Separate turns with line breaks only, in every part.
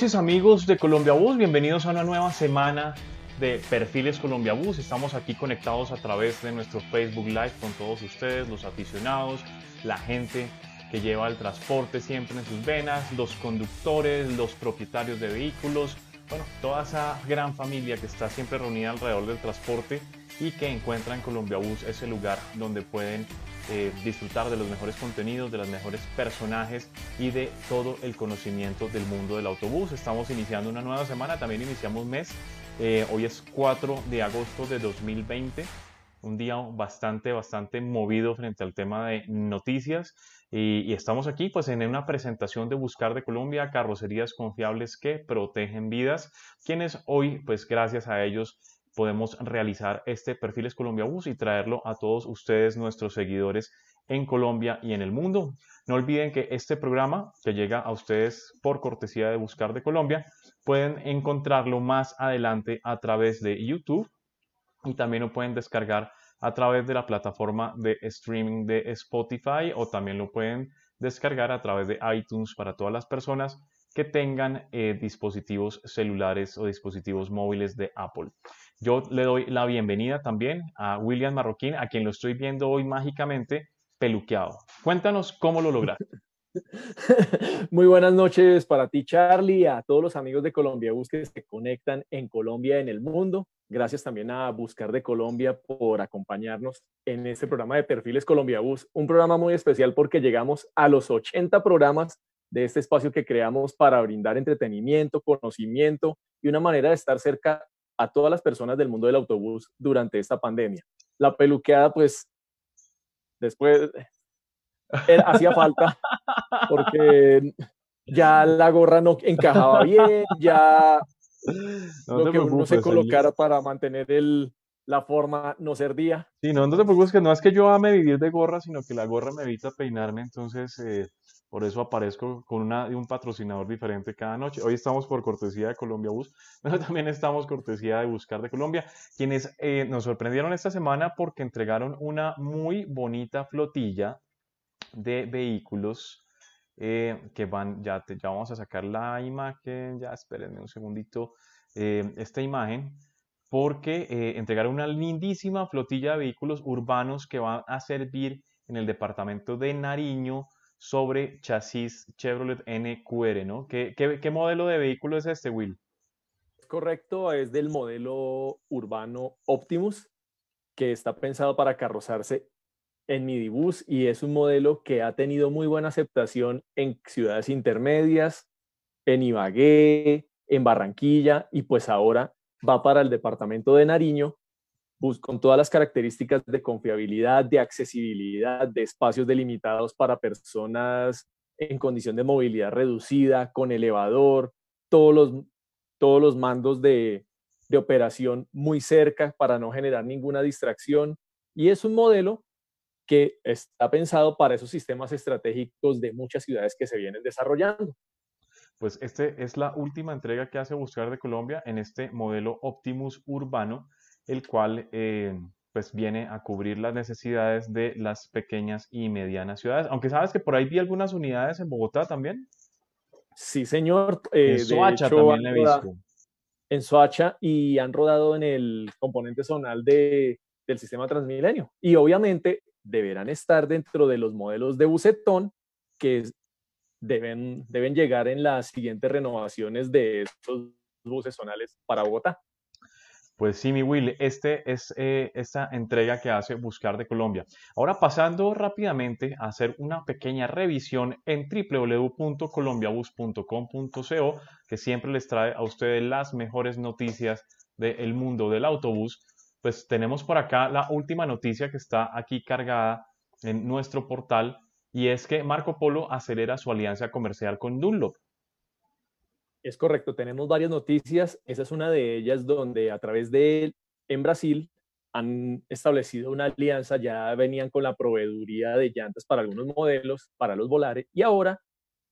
Noches amigos de Colombia Bus, bienvenidos a una nueva semana de Perfiles Colombia Bus. Estamos aquí conectados a través de nuestro Facebook Live con todos ustedes, los aficionados, la gente que lleva el transporte siempre en sus venas, los conductores, los propietarios de vehículos, bueno, toda esa gran familia que está siempre reunida alrededor del transporte y que encuentra en Colombia Bus ese lugar donde pueden eh, disfrutar de los mejores contenidos, de los mejores personajes y de todo el conocimiento del mundo del autobús. Estamos iniciando una nueva semana, también iniciamos mes. Eh, hoy es 4 de agosto de 2020, un día bastante, bastante movido frente al tema de noticias. Y, y, estamos aquí pues en una presentación de Buscar de Colombia, carrocerías confiables que protegen vidas, quienes hoy pues gracias a ellos podemos realizar este Perfiles Colombia Bus y traerlo a todos ustedes, nuestros seguidores en Colombia y en el mundo. No olviden que este programa que llega a ustedes por cortesía de Buscar de Colombia, pueden encontrarlo más adelante a través de YouTube y también lo pueden descargar a través de la plataforma de streaming de Spotify o también lo pueden descargar a través de iTunes para todas las personas que tengan eh, dispositivos celulares o dispositivos móviles de Apple. Yo le doy la bienvenida también a William Marroquín, a quien lo estoy viendo hoy mágicamente peluqueado. Cuéntanos cómo lo lograste.
Muy buenas noches para ti, Charlie, a todos los amigos de Colombia Bus que se conectan en Colombia, en el mundo. Gracias también a Buscar de Colombia por acompañarnos en este programa de Perfiles Colombia Bus, un programa muy especial porque llegamos a los 80 programas de este espacio que creamos para brindar entretenimiento, conocimiento y una manera de estar cerca a todas las personas del mundo del autobús durante esta pandemia. La peluqueada, pues, después hacía falta porque ya la gorra no encajaba bien, ya lo que uno se colocara para mantener el, la forma no servía.
Sí, no, no te preocupes que no es que yo ame vivir de gorra, sino que la gorra me evita peinarme, entonces eh, por eso aparezco con un patrocinador diferente cada noche. Hoy estamos por cortesía de Colombia Bus, pero también estamos cortesía de Buscar de Colombia, quienes eh, nos sorprendieron esta semana porque entregaron una muy bonita flotilla de vehículos eh, que van, ya, ya vamos a sacar la imagen, ya espérenme un segundito, eh, esta imagen, porque entregaron una lindísima flotilla de vehículos urbanos que van a servir en el departamento de Nariño, sobre chasis Chevrolet NQR, ¿no? ¿Qué, modelo de vehículo es este, Will?
Correcto, es del modelo urbano Optimus, que está pensado para carrozarse en Midibus y es un modelo que ha tenido muy buena aceptación en ciudades intermedias, en Ibagué, en Barranquilla y pues ahora va para el departamento de Nariño con todas las características de confiabilidad, de accesibilidad, de espacios delimitados para personas en condición de movilidad reducida, con elevador, todos los, todos los mandos de, de operación muy cerca para no generar ninguna distracción. Y es un modelo que está pensado para esos sistemas estratégicos de muchas ciudades que se vienen desarrollando.
Pues este es la última entrega que hace Buscar de Colombia en este modelo Optimus urbano el cual eh, pues viene a cubrir las necesidades de las pequeñas y medianas ciudades. Aunque sabes que por ahí vi algunas unidades en Bogotá también.
Sí, señor. Eh,
en Soacha también he visto.
En Soacha y han rodado en el componente zonal de, del sistema Transmilenio. Y obviamente deberán estar dentro de los modelos de bucetón que deben, deben llegar en las siguientes renovaciones de estos buses zonales para Bogotá.
Pues sí, mi Will, este es eh, esta entrega que hace Buscar de Colombia. Ahora pasando rápidamente a hacer una pequeña revisión en www.colombiabus.com.co, que siempre les trae a ustedes las mejores noticias del mundo del autobús. Pues tenemos por acá la última noticia que está aquí cargada en nuestro portal y es que Marco Polo acelera su alianza comercial con Dunlop.
Es correcto, tenemos varias noticias. Esa es una de ellas donde a través de, en Brasil, han establecido una alianza, ya venían con la proveeduría de llantas para algunos modelos, para los volares, y ahora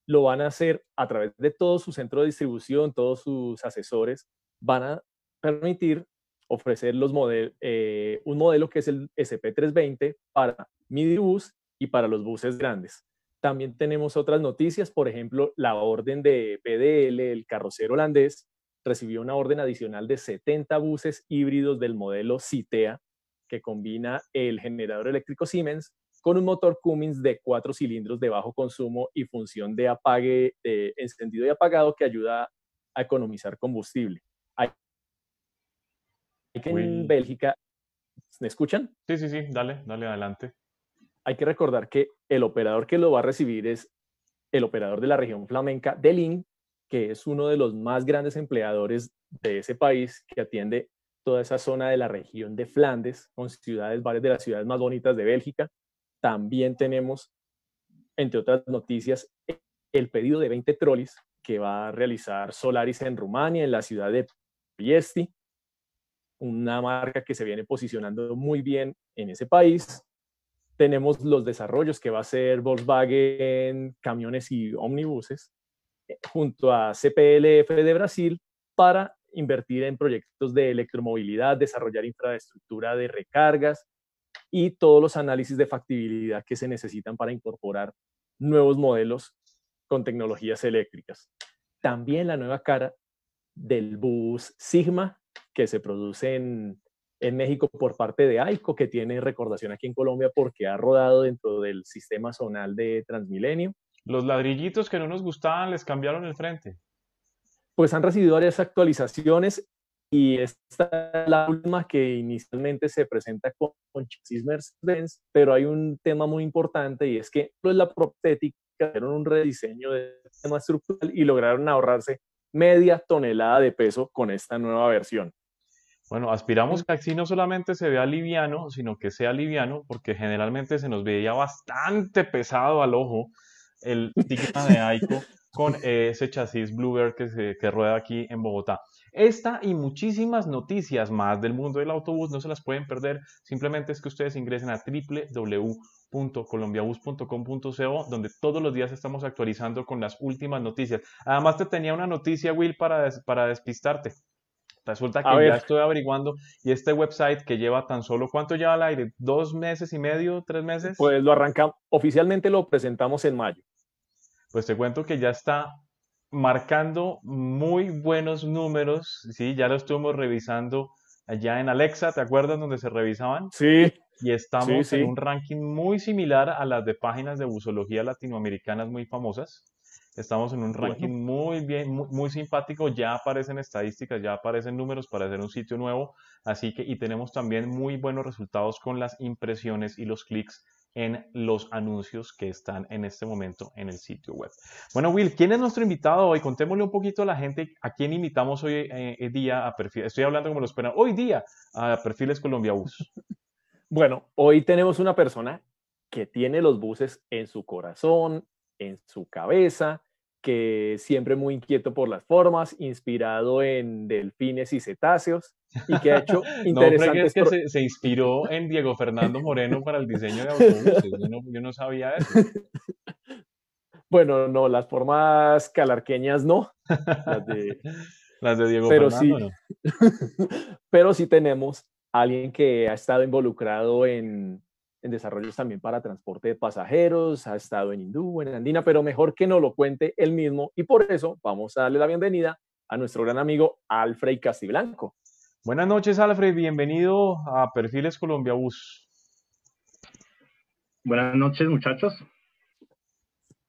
lo van a hacer a través de todo su centro de distribución, todos sus asesores, van a permitir ofrecer los eh, un modelo que es el SP320 para midi bus y para los buses grandes. También tenemos otras noticias, por ejemplo, la orden de PDL, el carrocero holandés, recibió una orden adicional de 70 buses híbridos del modelo Citea, que combina el generador eléctrico Siemens con un motor Cummins de cuatro cilindros de bajo consumo y función de apague, encendido y apagado que ayuda a economizar combustible. Hay que en Bélgica, ¿me escuchan?
Sí, sí, sí, dale, dale adelante.
Hay que recordar que el operador que lo va a recibir es el operador de la región flamenca de que es uno de los más grandes empleadores de ese país, que atiende toda esa zona de la región de Flandes, con ciudades, varias de las ciudades más bonitas de Bélgica. También tenemos, entre otras noticias, el pedido de 20 trolis que va a realizar Solaris en Rumania, en la ciudad de Piesti, una marca que se viene posicionando muy bien en ese país. Tenemos los desarrollos que va a hacer Volkswagen, camiones y ómnibuses, eh, junto a CPLF de Brasil, para invertir en proyectos de electromovilidad, desarrollar infraestructura de recargas y todos los análisis de factibilidad que se necesitan para incorporar nuevos modelos con tecnologías eléctricas. También la nueva cara del bus Sigma, que se produce en, México por parte de AICO, que tiene recordación aquí en Colombia porque ha rodado dentro del sistema zonal de Transmilenio.
Los ladrillitos que no nos gustaban les cambiaron el frente.
Pues han recibido varias actualizaciones y esta es la última que inicialmente se presenta con, chasis Mercedes-Benz, pero hay un tema muy importante y es que no es la protética, hicieron un rediseño del sistema estructural y lograron ahorrarse media tonelada de peso con esta nueva versión.
Bueno, aspiramos que así no solamente se vea liviano, sino que sea liviano, porque generalmente se nos veía bastante pesado al ojo el Tigna de Aiko con ese chasis Bluebird que, se, que rueda aquí en Bogotá. Esta y muchísimas noticias más del mundo del autobús no se las pueden perder. Simplemente es que ustedes ingresen a www.colombiabus.com.co donde todos los días estamos actualizando con las últimas noticias. Además te tenía una noticia, Will, para, para despistarte. Resulta que ya estoy averiguando y este website que lleva tan solo, ¿cuánto lleva al aire? ¿Dos meses y medio? ¿Tres meses?
Pues lo arrancamos, oficialmente lo presentamos en mayo.
Pues te cuento que ya está marcando muy buenos números, ¿sí? Ya lo estuvimos revisando allá en Alexa, ¿te acuerdas donde se revisaban?
Sí.
Y estamos en un ranking muy similar a las de páginas de busología latinoamericanas muy famosas. Estamos en un ranking muy bien, muy, muy, simpático. Ya aparecen estadísticas, ya aparecen números para hacer un sitio nuevo. Así que, y tenemos también muy buenos resultados con las impresiones y los clics en los anuncios que están en este momento en el sitio web. Bueno, Will, ¿quién es nuestro invitado hoy? Contémosle un poquito a la gente a quién invitamos hoy eh, día a Perfiles. Estoy hablando como lo esperan. Hoy día a Perfiles Colombia Bus.
Bueno, hoy tenemos una persona que tiene los buses en su corazón, en su cabeza, que siempre muy inquieto por las formas, inspirado en delfines y cetáceos, y que ha hecho interesantes...
no, que, se, inspiró en Diego Fernando Moreno para el diseño de autobuses, yo no, sabía eso.
Bueno, no, las formas calarqueñas no,
las de, las de Diego
pero
Fernando
sí, Pero sí tenemos a alguien que ha estado involucrado en, en desarrollos también para transporte de pasajeros, ha estado en Hindú, en Andina, pero mejor que no lo cuente él mismo y por eso vamos a darle la bienvenida a nuestro gran amigo Alfred Castiblanco.
Buenas noches, Alfred, bienvenido a Perfiles Colombia Bus.
Buenas noches, muchachos.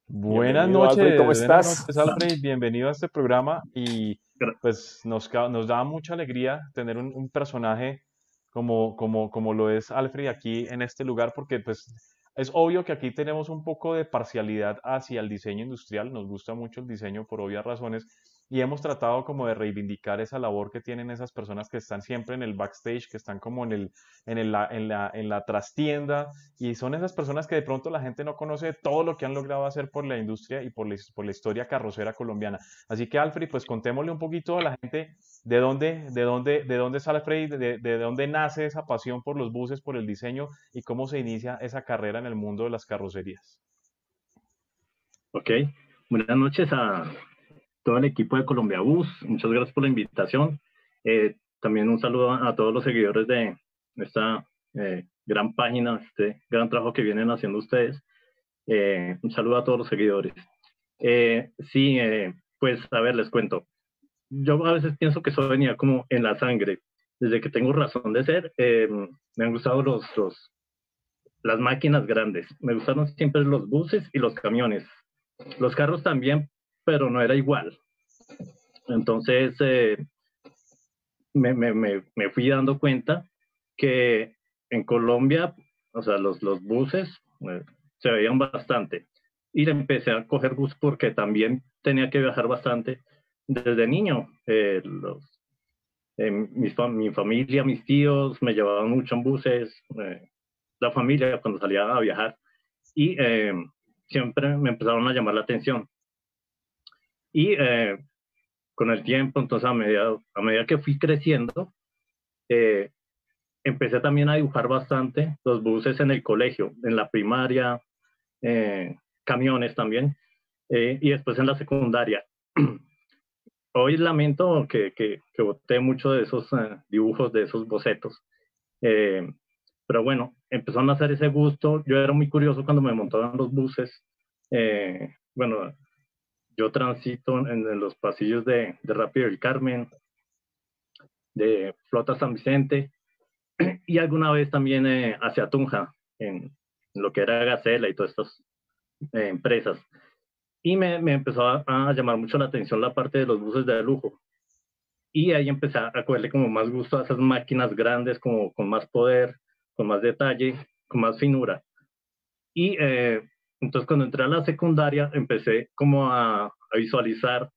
Buenas noches, ¿cómo estás? Buenas noches, Alfred, bienvenido a este programa y pues nos, nos da mucha alegría tener un, un personaje como, como, como lo es Alfred aquí en este lugar, porque pues es obvio que aquí tenemos un poco de parcialidad hacia el diseño industrial, nos gusta mucho el diseño por obvias razones, y hemos tratado como de reivindicar esa labor que tienen esas personas que están siempre en el backstage, que están como en, el, en, el, en, la, en la trastienda y son esas personas que de pronto la gente no conoce todo lo que han logrado hacer por la industria y por la, por la historia carrocera colombiana. Así que Alfred, pues contémosle un poquito a la gente de dónde, de dónde, de dónde sale Alfred, de, de dónde nace esa pasión por los buses, por el diseño y cómo se inicia esa carrera en el mundo de las carrocerías.
Ok, buenas noches a, todo el equipo de Colombia Bus. Muchas gracias por la invitación. Eh, también un saludo a, todos los seguidores de esta eh, gran página, este gran trabajo que vienen haciendo ustedes. Eh, un saludo a todos los seguidores. Eh, sí, pues a ver, les cuento. Yo a veces pienso que eso venía como en la sangre. Desde que tengo razón de ser, me han gustado los, los, las máquinas grandes. Me gustaron siempre los buses y los camiones. Los carros también, pero no era igual. Entonces, me, me, fui dando cuenta que en Colombia, o sea, los, buses eh, se veían bastante. Y empecé a coger bus porque también tenía que viajar bastante desde niño. Eh, eh, mi, familia, mis tíos me llevaban mucho en buses, la familia cuando salía a viajar. Y siempre me empezaron a llamar la atención. Y con el tiempo, entonces a medida, a medida que fui creciendo, eh, empecé también a dibujar bastante los buses en el colegio, en la primaria, eh, camiones también, eh, y después en la secundaria. Hoy lamento que, que, que boté mucho de esos dibujos, de esos bocetos. pero bueno, empezaron a hacer ese gusto. Yo era muy curioso cuando me montaban los buses. bueno, yo transito en, los pasillos de, de Rápido del Carmen, de Flota San Vicente y alguna vez también eh, hacia Tunja, en, lo que era Gacela y todas estas eh, empresas. Y me, me empezó a, llamar mucho la atención la parte de los buses de lujo. Y ahí empecé a cogerle como más gusto a esas máquinas grandes, como con más poder, con más detalle, con más finura. Y eh, entonces, cuando entré a la secundaria, empecé como a, visualizar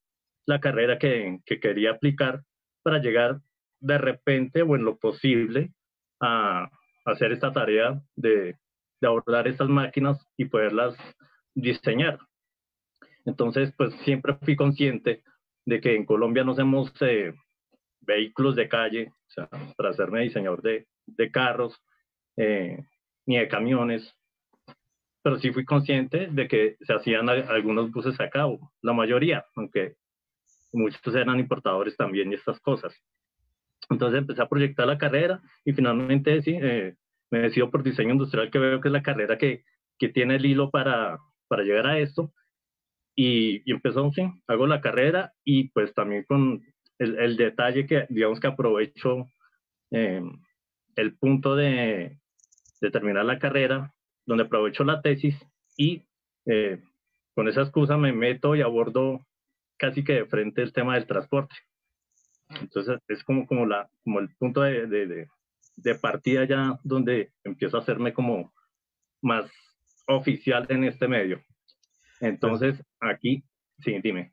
la carrera que, quería aplicar para llegar de repente o en lo posible a, hacer esta tarea de, abordar estas máquinas y poderlas diseñar. Entonces, pues siempre fui consciente de que en Colombia no hacemos eh, vehículos de calle, o sea, para hacerme diseñador de, carros, eh, ni de camiones, pero sí fui consciente de que se hacían algunos buses a cabo, la mayoría, aunque muchos eran importadores también y estas cosas. Entonces empecé a proyectar la carrera y finalmente sí, eh, me decido por diseño industrial, que veo que es la carrera que, que tiene el hilo para, para llegar a esto. Y, y empezó, sí, hago la carrera y pues también con el, el detalle que, digamos que aprovecho eh, el punto de, de terminar la carrera donde aprovecho la tesis y eh, con esa excusa me meto y abordo casi que de frente el tema del transporte. Entonces es como, como, la, como el punto de, de, partida ya donde empiezo a hacerme como más oficial en este medio. Entonces aquí, sí, dime.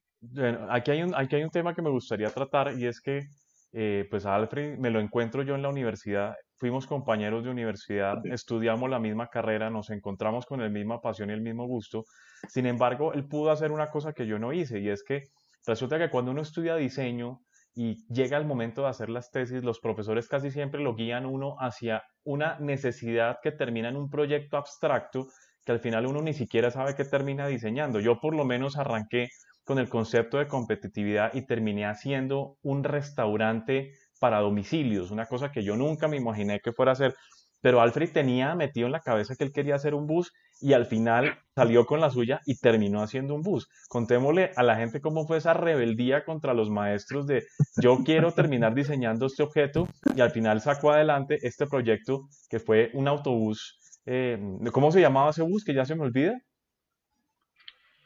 Aquí hay un, aquí hay un tema que me gustaría tratar y es que eh, pues Alfred me lo encuentro yo en la universidad fuimos compañeros de universidad, estudiamos la misma carrera, nos encontramos con la misma pasión y el mismo gusto. Sin embargo, él pudo hacer una cosa que yo no hice y es que resulta que cuando uno estudia diseño y llega el momento de hacer las tesis, los profesores casi siempre lo guían uno hacia una necesidad que termina en un proyecto abstracto que al final uno ni siquiera sabe qué termina diseñando. Yo por lo menos arranqué con el concepto de competitividad y terminé haciendo un restaurante para domicilios, una cosa que yo nunca me imaginé que fuera a hacer. Pero Alfred tenía metido en la cabeza que él quería hacer un bus y al final salió con la suya y terminó haciendo un bus. Contémosle a la gente cómo fue esa rebeldía contra los maestros de yo quiero terminar diseñando este objeto y al final sacó adelante este proyecto que fue un autobús. Eh, ¿Cómo se llamaba ese bus? Que ya se me olvida.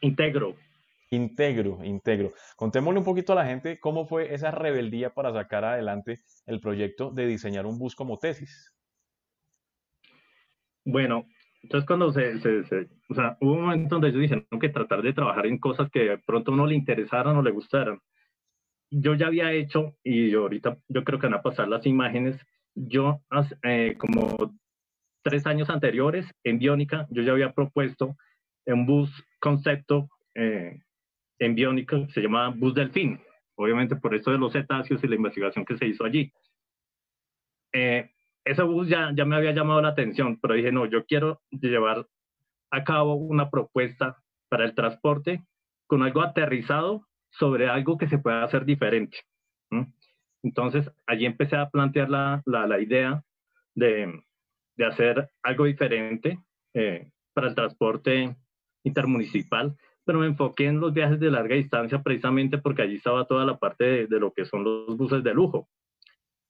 Integro.
Integro, integro. Contémosle un poquito a la gente cómo fue esa rebeldía para sacar adelante el proyecto de diseñar un bus como tesis.
Bueno, entonces cuando se, o sea, hubo un momento donde yo dije, tengo que tratar de trabajar en cosas que de pronto no le interesaran o le gustaran. Yo ya había hecho, y ahorita yo creo que van a pasar las imágenes, yo eh, como tres años anteriores en Biónica, yo ya había propuesto un bus concepto eh, en biónica se llamaba Bus Delfín, obviamente por esto de los cetáceos y la investigación que se hizo allí. Eh, bus ya, ya me había llamado la atención, pero dije, no, yo quiero llevar a cabo una propuesta para el transporte con algo aterrizado sobre algo que se pueda hacer diferente. Entonces, allí empecé a plantear la, la, idea de, de, hacer algo diferente eh, para el transporte intermunicipal, pero me enfoqué en los viajes de larga distancia precisamente porque allí estaba toda la parte de, lo que son los buses de lujo.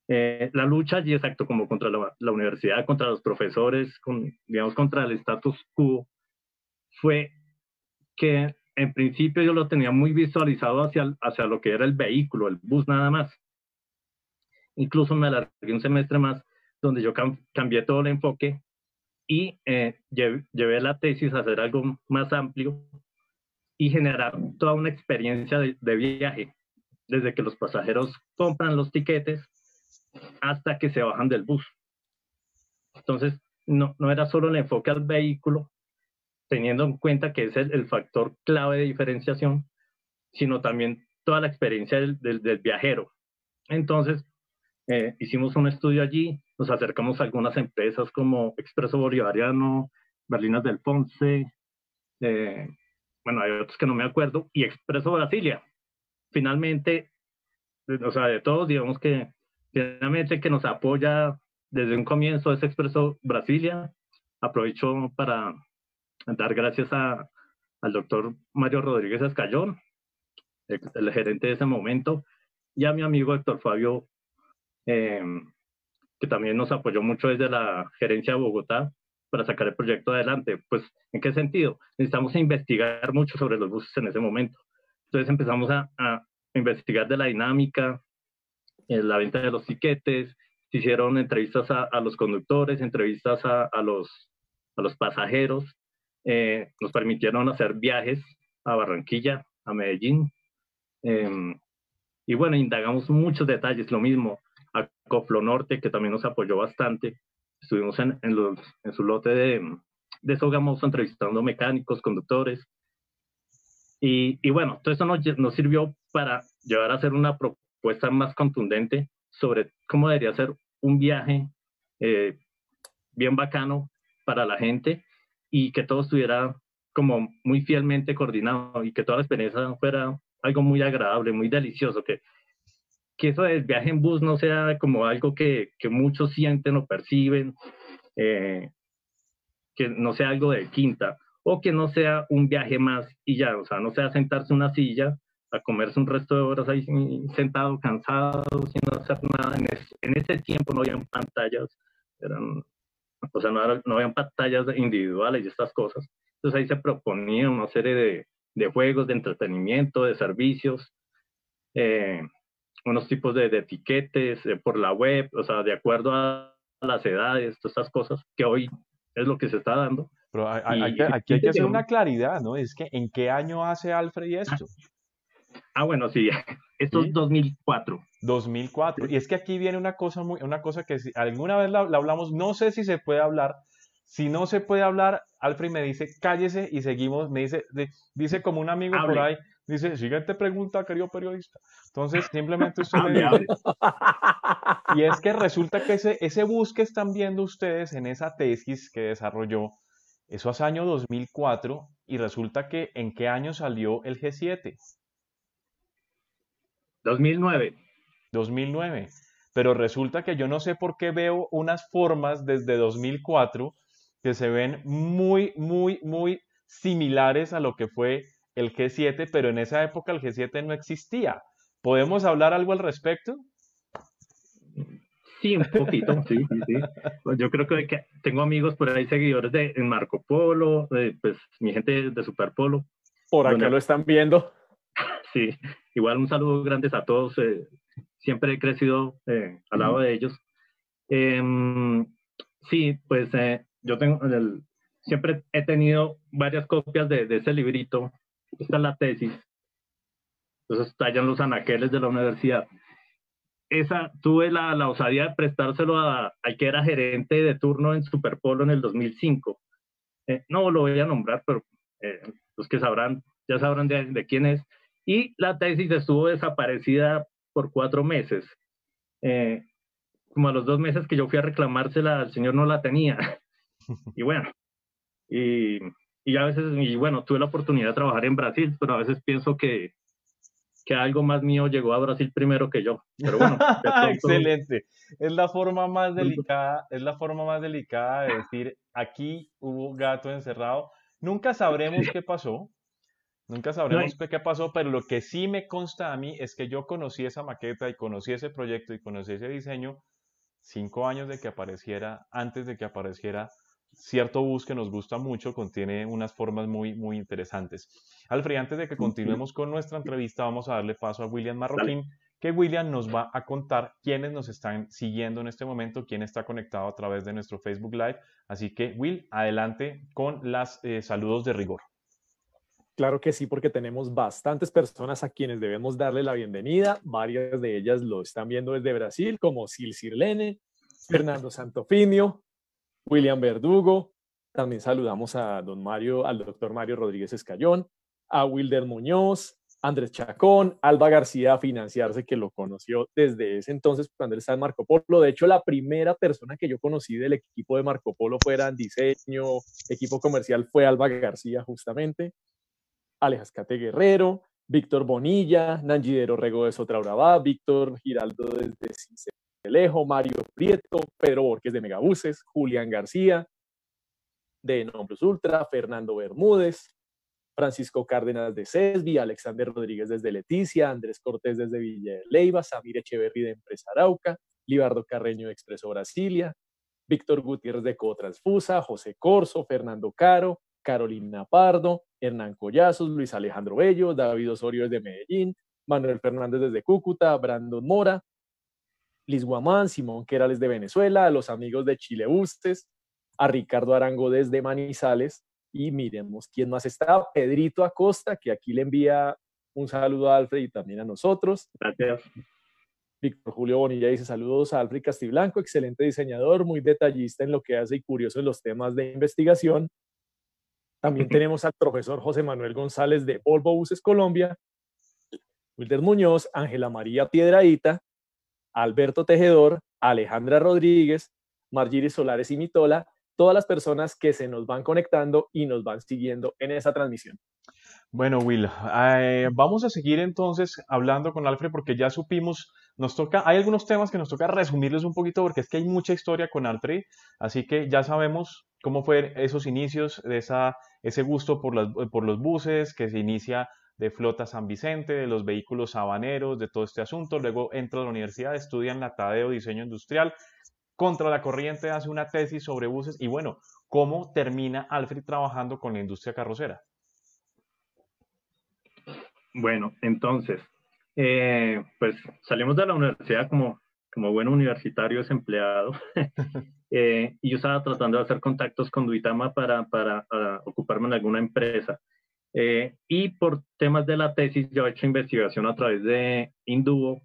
Eh, la lucha allí, exacto, como contra la, universidad, contra los profesores, con, digamos, contra el status quo, fue que en principio yo lo tenía muy visualizado hacia, hacia lo que era el vehículo, el bus nada más. Incluso me alargué un semestre más donde yo cambié todo el enfoque y eh, llevé, la tesis a hacer algo más amplio y generar toda una experiencia de, viaje, desde que los pasajeros compran los tiquetes hasta que se bajan del bus. Entonces, no, no era solo el enfoque al vehículo, teniendo en cuenta que es el, factor clave de diferenciación, sino también toda la experiencia del, viajero. Entonces, eh, hicimos un estudio allí, nos acercamos a algunas empresas como Expreso Bolivariano, Berlinas del Ponce, eh, bueno, hay otros que no me acuerdo, y Expreso Brasilia. Finalmente, o sea, de todos, digamos que finalmente que nos apoya desde un comienzo es Expreso Brasilia. Aprovecho para dar gracias a, al doctor Mario Rodríguez Escayón, el, gerente de ese momento, y a mi amigo Héctor Fabio, em, que también nos apoyó mucho desde la gerencia de Bogotá para sacar el proyecto adelante. Pues, ¿en qué sentido? Necesitamos investigar mucho sobre los buses en ese momento. Entonces empezamos a, investigar de la dinámica, en eh, la venta de los tiquetes, se hicieron entrevistas a, los conductores, entrevistas a, los, pasajeros, eh, nos permitieron hacer viajes a Barranquilla, a Medellín. Em, y bueno, indagamos muchos detalles, lo mismo a Coflo Norte, que también nos apoyó bastante. Estuvimos en, en, los, en su lote de, de Sogamoso entrevistando mecánicos, conductores. Y, bueno, todo eso nos, nos sirvió para llevar a hacer una propuesta más contundente sobre cómo debería ser un viaje eh, bien bacano para la gente y que todo estuviera como muy fielmente coordinado y que toda la experiencia fuera algo muy agradable, muy delicioso, que, que eso del viaje en bus no sea como algo que, que muchos sienten o perciben, eh, que no sea algo de quinta, o que no sea un viaje más y ya, o sea, no sea sentarse en una silla a comerse un resto de horas ahí sentado, cansado, sin hacer nada. En, en ese tiempo no había pantallas, eran o sea, no, no habían pantallas individuales y estas cosas. Entonces ahí se proponía una serie de, de juegos, de entretenimiento, de servicios, eh, unos tipos de, de etiquetes eh, por la web, o sea, de acuerdo a las edades, todas estas cosas, que hoy es lo que se está dando.
Pero hay, aquí hay que hacer una claridad, ¿no? Es que ¿en qué año hace Alfred esto?
Ah, bueno, sí, esto es 2004.
2004. Y es que aquí viene una cosa, muy, una cosa que si alguna vez la, hablamos, no sé si se puede hablar. Si no se puede hablar, Alfred me dice, cállese y seguimos. Me dice, dice como un amigo por ahí, dice, siguiente pregunta, querido periodista. Entonces, simplemente usted me dice. Y es que resulta que ese, ese bus que están viendo ustedes en esa tesis que desarrolló, eso hace año 2004, y resulta que en qué año salió el G7.
2009.
2009. Pero resulta que yo no sé por qué veo unas formas desde 2004 que se ven muy, muy, muy similares a lo que fue el G7, pero en esa época el G7 no existía. ¿Podemos hablar algo al respecto?
Sí, un poquito, sí, sí, sí. Pues yo creo que tengo amigos por ahí, seguidores de Marco Polo, pues mi gente de Super Polo.
Por acá lo están viendo.
Sí, igual un saludo grande a todos. Eh, siempre he crecido eh, al lado de ellos. Em, sí, pues eh, yo tengo, siempre he tenido varias copias de, ese librito. Esta es la tesis. Entonces tallan los anaqueles de la universidad. Esa, tuve la, la osadía de prestárselo a, al que era gerente de turno en Superpolo en el 2005. no lo voy a nombrar, pero los que sabrán, ya sabrán de, de quién es y la tesis estuvo desaparecida por cuatro meses. Eh, como a los dos meses que yo fui a reclamársela, el señor no la tenía. y bueno, y, y a veces, y bueno, tuve la oportunidad de trabajar en Brasil, pero a veces pienso que, que algo más mío llegó a Brasil primero que yo. Pero bueno,
excelente. Es la forma más delicada, es la forma más delicada de decir aquí hubo gato encerrado Nunca sabremos qué pasó, nunca sabremos qué pasó, pero lo que sí me consta a mí es que yo conocí esa maqueta y conocí ese proyecto y conocí ese diseño cinco años de que apareciera, antes de que apareciera cierto bus que nos gusta mucho, contiene unas formas muy, muy interesantes. Alfred, antes de que continuemos con nuestra entrevista, vamos a darle paso a William Marroquín, que William nos va a contar quiénes nos están siguiendo en este momento, quién está conectado a través de nuestro Facebook Live. Así que, Will, adelante con los eh, saludos de rigor.
Claro que sí, porque tenemos bastantes personas a quienes debemos darle la bienvenida. Varias de ellas lo están viendo desde Brasil, como Sil Sirlene, Fernando Santofinio, William Verdugo. También saludamos a don Mario, al doctor Mario Rodríguez Escayón, a Wilder Muñoz, Andrés Chacón, Alba García Financiarse, que lo conoció desde ese entonces cuando él estaba en Marco Polo. De hecho, la primera persona que yo conocí del equipo de Marco Polo fuera en diseño, equipo comercial, fue Alba García justamente. Alejascate Guerrero, Víctor Bonilla, Nangidero Rego de Sotraurabá, Víctor Giraldo desde Cincelejo, Mario Prieto, Pedro Borges de Megabuses, Julián García de Nombres Ultra, Fernando Bermúdez, Francisco Cárdenas de Cesbi, Alexander Rodríguez desde Leticia, Andrés Cortés desde Villa de Leiva, Samir Echeverri de Empresa Arauca, Libardo Carreño de Expreso Brasilia, Víctor Gutiérrez de Cotransfusa, José Corso, Fernando Caro, Carolina Pardo, Hernán Collazos, Luis Alejandro Bello, David Osorio desde Medellín, Manuel Fernández desde Cúcuta, Brandon Mora, Liz Guamán, Simón Querales de Venezuela, a los amigos de Chile Bustes, a Ricardo Arango desde Manizales y miremos quién más está, Pedrito Acosta, que aquí le envía un saludo a Alfred y también a nosotros.
Gracias.
Víctor Julio Bonilla dice saludos a Alfred Castiblanco, excelente diseñador, muy detallista en lo que hace y curioso en los temas de investigación. También tenemos al profesor José Manuel González de Volvo Buses Colombia, Wilder Muñoz, Ángela María Piedraíta, Alberto Tejedor, Alejandra Rodríguez, Margiris Solares y Mitola, todas las personas que se nos van conectando y nos van siguiendo en esa transmisión.
Bueno, Will, eh, vamos a seguir entonces hablando con Alfred porque ya supimos, nos toca, hay algunos temas que nos toca resumirles un poquito porque es que hay mucha historia con Alfred, así que ya sabemos cómo fue esos inicios de esa, ese gusto por, por los buses que se inicia de Flota San Vicente, de los vehículos habaneros, de todo este asunto. Luego entra a la universidad, estudia en la Tadeo Diseño Industrial, contra la corriente hace una tesis sobre buses y bueno, ¿cómo termina Alfred trabajando con la industria carrocera?
Bueno, entonces, eh, pues salimos de la universidad como, como buen universitario desempleado Eh, y yo estaba tratando de hacer contactos con Duitama para, para ocuparme en alguna empresa. Eh, y por temas de la tesis, yo he hecho investigación a través de Induo,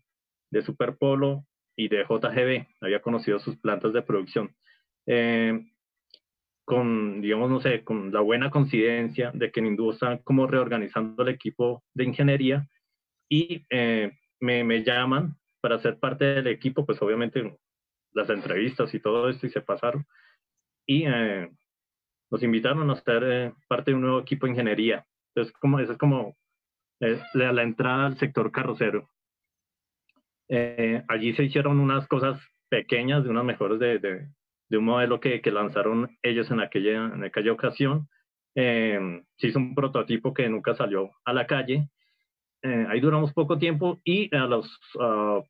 de Superpolo y de JGB. Había conocido sus plantas de producción. Eh, con, digamos, no sé, con la buena coincidencia de que en Induo están como reorganizando el equipo de ingeniería y me, me llaman para ser parte del equipo, pues obviamente las entrevistas y todo esto y se pasaron. Y eh, nos invitaron a ser eh, parte de un nuevo equipo de ingeniería. Entonces, como, eso es como eh, la, entrada al sector carrocero. allí se hicieron unas cosas pequeñas, de unas mejores de, de, un modelo que, que, lanzaron ellos en aquella, en aquella ocasión. se hizo un prototipo que nunca salió a la calle. ahí duramos poco tiempo y a los uh,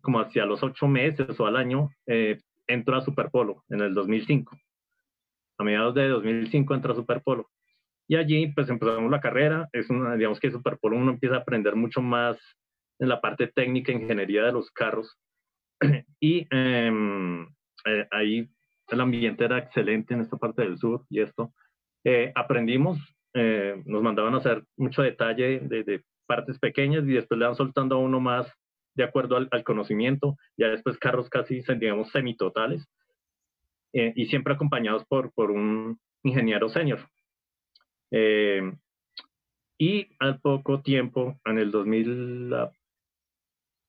como hacia los ocho meses o al año, eh, entró a Superpolo en el 2005. A mediados de 2005 entró a Superpolo. Y allí pues empezamos la carrera. Es una, digamos que Superpolo uno empieza a aprender mucho más en la parte técnica, ingeniería de los carros. y em, eh, ahí el ambiente era excelente en esta parte del sur y esto. Eh, aprendimos, eh, nos mandaban a hacer mucho detalle de, partes pequeñas y después le van soltando a uno más de acuerdo al, conocimiento, ya después carros casi, digamos, semitotales, y siempre acompañados por, por un ingeniero senior. Eh, y al poco tiempo, en el 2000,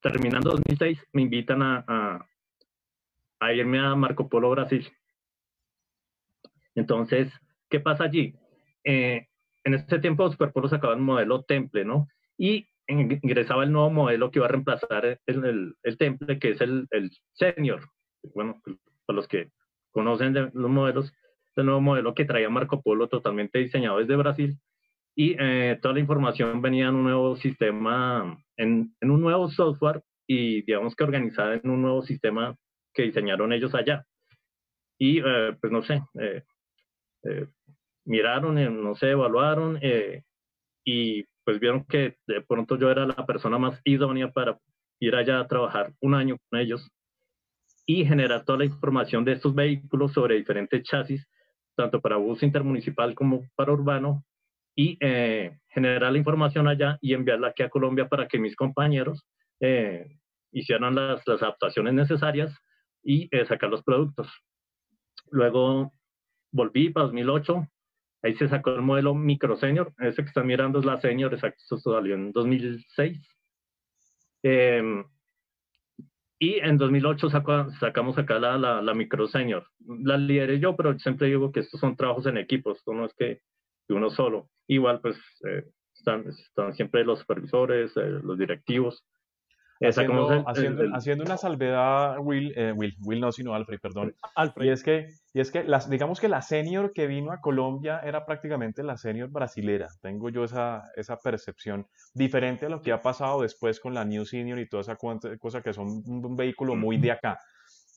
terminando 2006, me invitan a, a, irme a Marco Polo Brasil. Entonces, ¿qué pasa allí? Eh, en ese tiempo Superpolo sacaba el modelo Temple, ¿no? Y ingresaba el nuevo modelo que iba a reemplazar el, el, temple, que es el, el senior. Bueno, para los que conocen los modelos, el nuevo modelo que traía Marco Polo totalmente diseñado desde Brasil y eh, toda la información venía en un nuevo sistema, en, en, un nuevo software y digamos que organizada en un nuevo sistema que diseñaron ellos allá. Y eh, pues no sé, eh, miraron, no sé, evaluaron y pues vieron que de pronto yo era la persona más idónea para ir allá a trabajar un año con ellos y generar toda la información de estos vehículos sobre diferentes chasis, tanto para bus intermunicipal como para urbano, y eh, generar la información allá y enviarla aquí a Colombia para que mis compañeros eh, hicieran las, las, adaptaciones necesarias y eh, sacar los productos. Luego volví para 2008, ahí se sacó el modelo Micro Senior, ese que están mirando es la Senior, exacto, esto salió en 2006. Y en 2008 sacamos acá la, la, la, Micro Senior. La lideré yo, pero siempre digo que estos son trabajos en equipos, esto no es que uno solo. Igual, pues, eh, están, están siempre los supervisores, eh, los directivos.
Haciendo, haciendo, una salvedad, Will, eh, Will, Will no, sino Alfred, perdón. Alfred. Y es que, y es que las, digamos que la senior que vino a Colombia era prácticamente la senior brasilera. Tengo yo esa, esa percepción diferente a lo que ha pasado después con la New Senior y toda esa cosa que son un, vehículo muy de acá.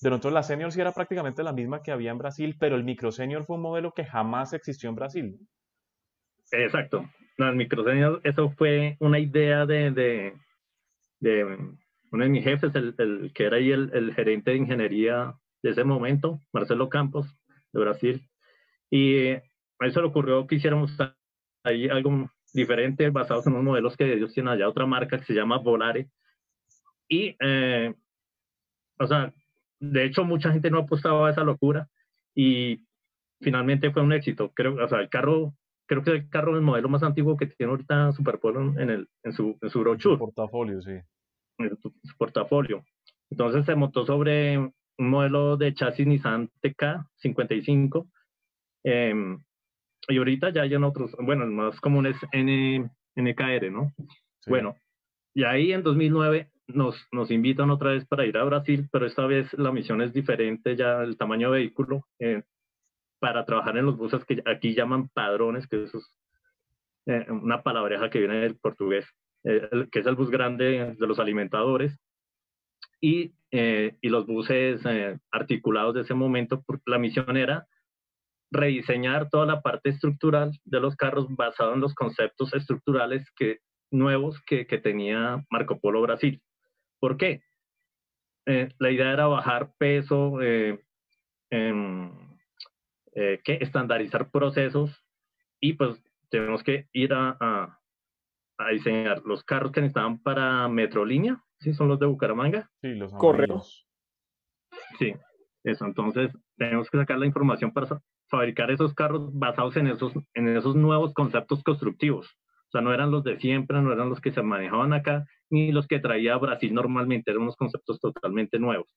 De nosotros la senior sí era prácticamente la misma que había en Brasil, pero el micro senior fue un modelo que jamás existió en Brasil.
Exacto. No, el microsenio, eso fue una idea de, de, de, uno de mis jefes, el, el que era ahí el, el, gerente de ingeniería de ese momento, Marcelo Campos, de Brasil. Y a él se le ocurrió que hiciéramos ahí algo diferente basados en unos modelos que ellos tienen allá, otra marca que se llama Volare. Y, eh, o sea, de hecho, mucha gente no apostaba a esa locura y finalmente fue un éxito. Creo, o sea, el carro creo que el carro es el modelo más antiguo que tiene ahorita Superpolo en, el, en, su, en su brochure.
portafolio, sí.
En su, portafolio. Entonces se montó sobre un modelo de chasis Nissan TK 55. Em, y ahorita ya hay en otros, bueno, el más común es N, NKR, ¿no? Bueno, y ahí en 2009 nos, nos invitan otra vez para ir a Brasil, pero esta vez la misión es diferente, ya el tamaño de vehículo. Eh, para trabajar en los buses que aquí llaman padrones, que eso es eh, una palabreja que viene del portugués, eh, que es el bus grande de los alimentadores, y, eh, y los buses articulados de ese momento, porque la misión era rediseñar toda la parte estructural de los carros basado en los conceptos estructurales que, nuevos que, que tenía Marco Polo Brasil. ¿Por qué? la idea era bajar peso, eh, eh, que estandarizar procesos y pues tenemos que ir a, a, diseñar los carros que necesitaban para Metrolínea, ¿sí? Son los de Bucaramanga.
Sí, los
correos.
Sí, eso. Entonces tenemos que sacar la información para fabricar esos carros basados en esos, en esos nuevos conceptos constructivos. O sea, no eran los de siempre, no eran los que se manejaban acá, ni los que traía Brasil normalmente, eran unos conceptos totalmente nuevos.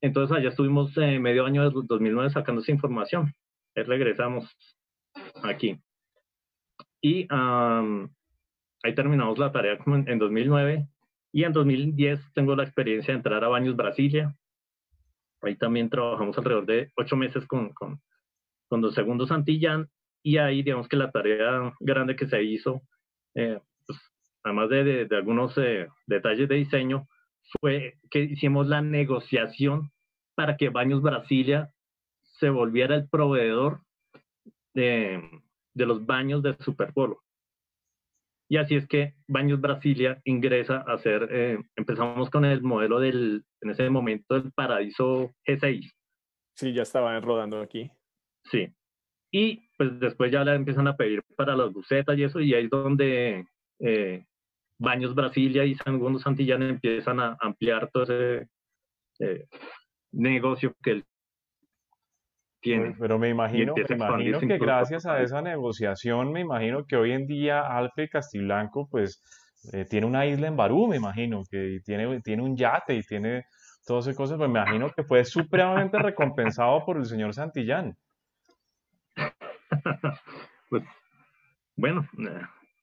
Entonces allá estuvimos eh, medio año de 2009 sacando esa información. regresamos aquí. Y ahí terminamos la tarea en, en 2009. Y en 2010 tengo la experiencia de entrar a Baños Brasilia. Ahí también trabajamos alrededor de ocho meses con, con, con los segundos Santillán. Y ahí, digamos que la tarea grande que se hizo, eh, pues, además de, de, algunos eh, detalles de diseño, fue que hicimos la negociación para que Baños Brasilia se volviera el proveedor de, de los baños de Superpolo. Y así es que Baños Brasilia ingresa a ser, eh, empezamos con el modelo del, en ese momento, del Paradiso G6.
Sí, ya estaban rodando aquí.
Sí. Y pues después ya le empiezan a pedir para las bucetas y eso, y ahí es donde eh, Baños Brasilia y San Segundo Santillán empiezan a ampliar todo ese eh, negocio que él tiene.
Pero me imagino, me imagino que gracias a esa negociación, me imagino que hoy en día Alfred Castiblanco, pues, eh, tiene una isla en Barú, me imagino, que tiene, tiene un yate y tiene todas esas cosas, pues me imagino que fue supremamente recompensado por el señor Santillán.
pues, bueno, eh,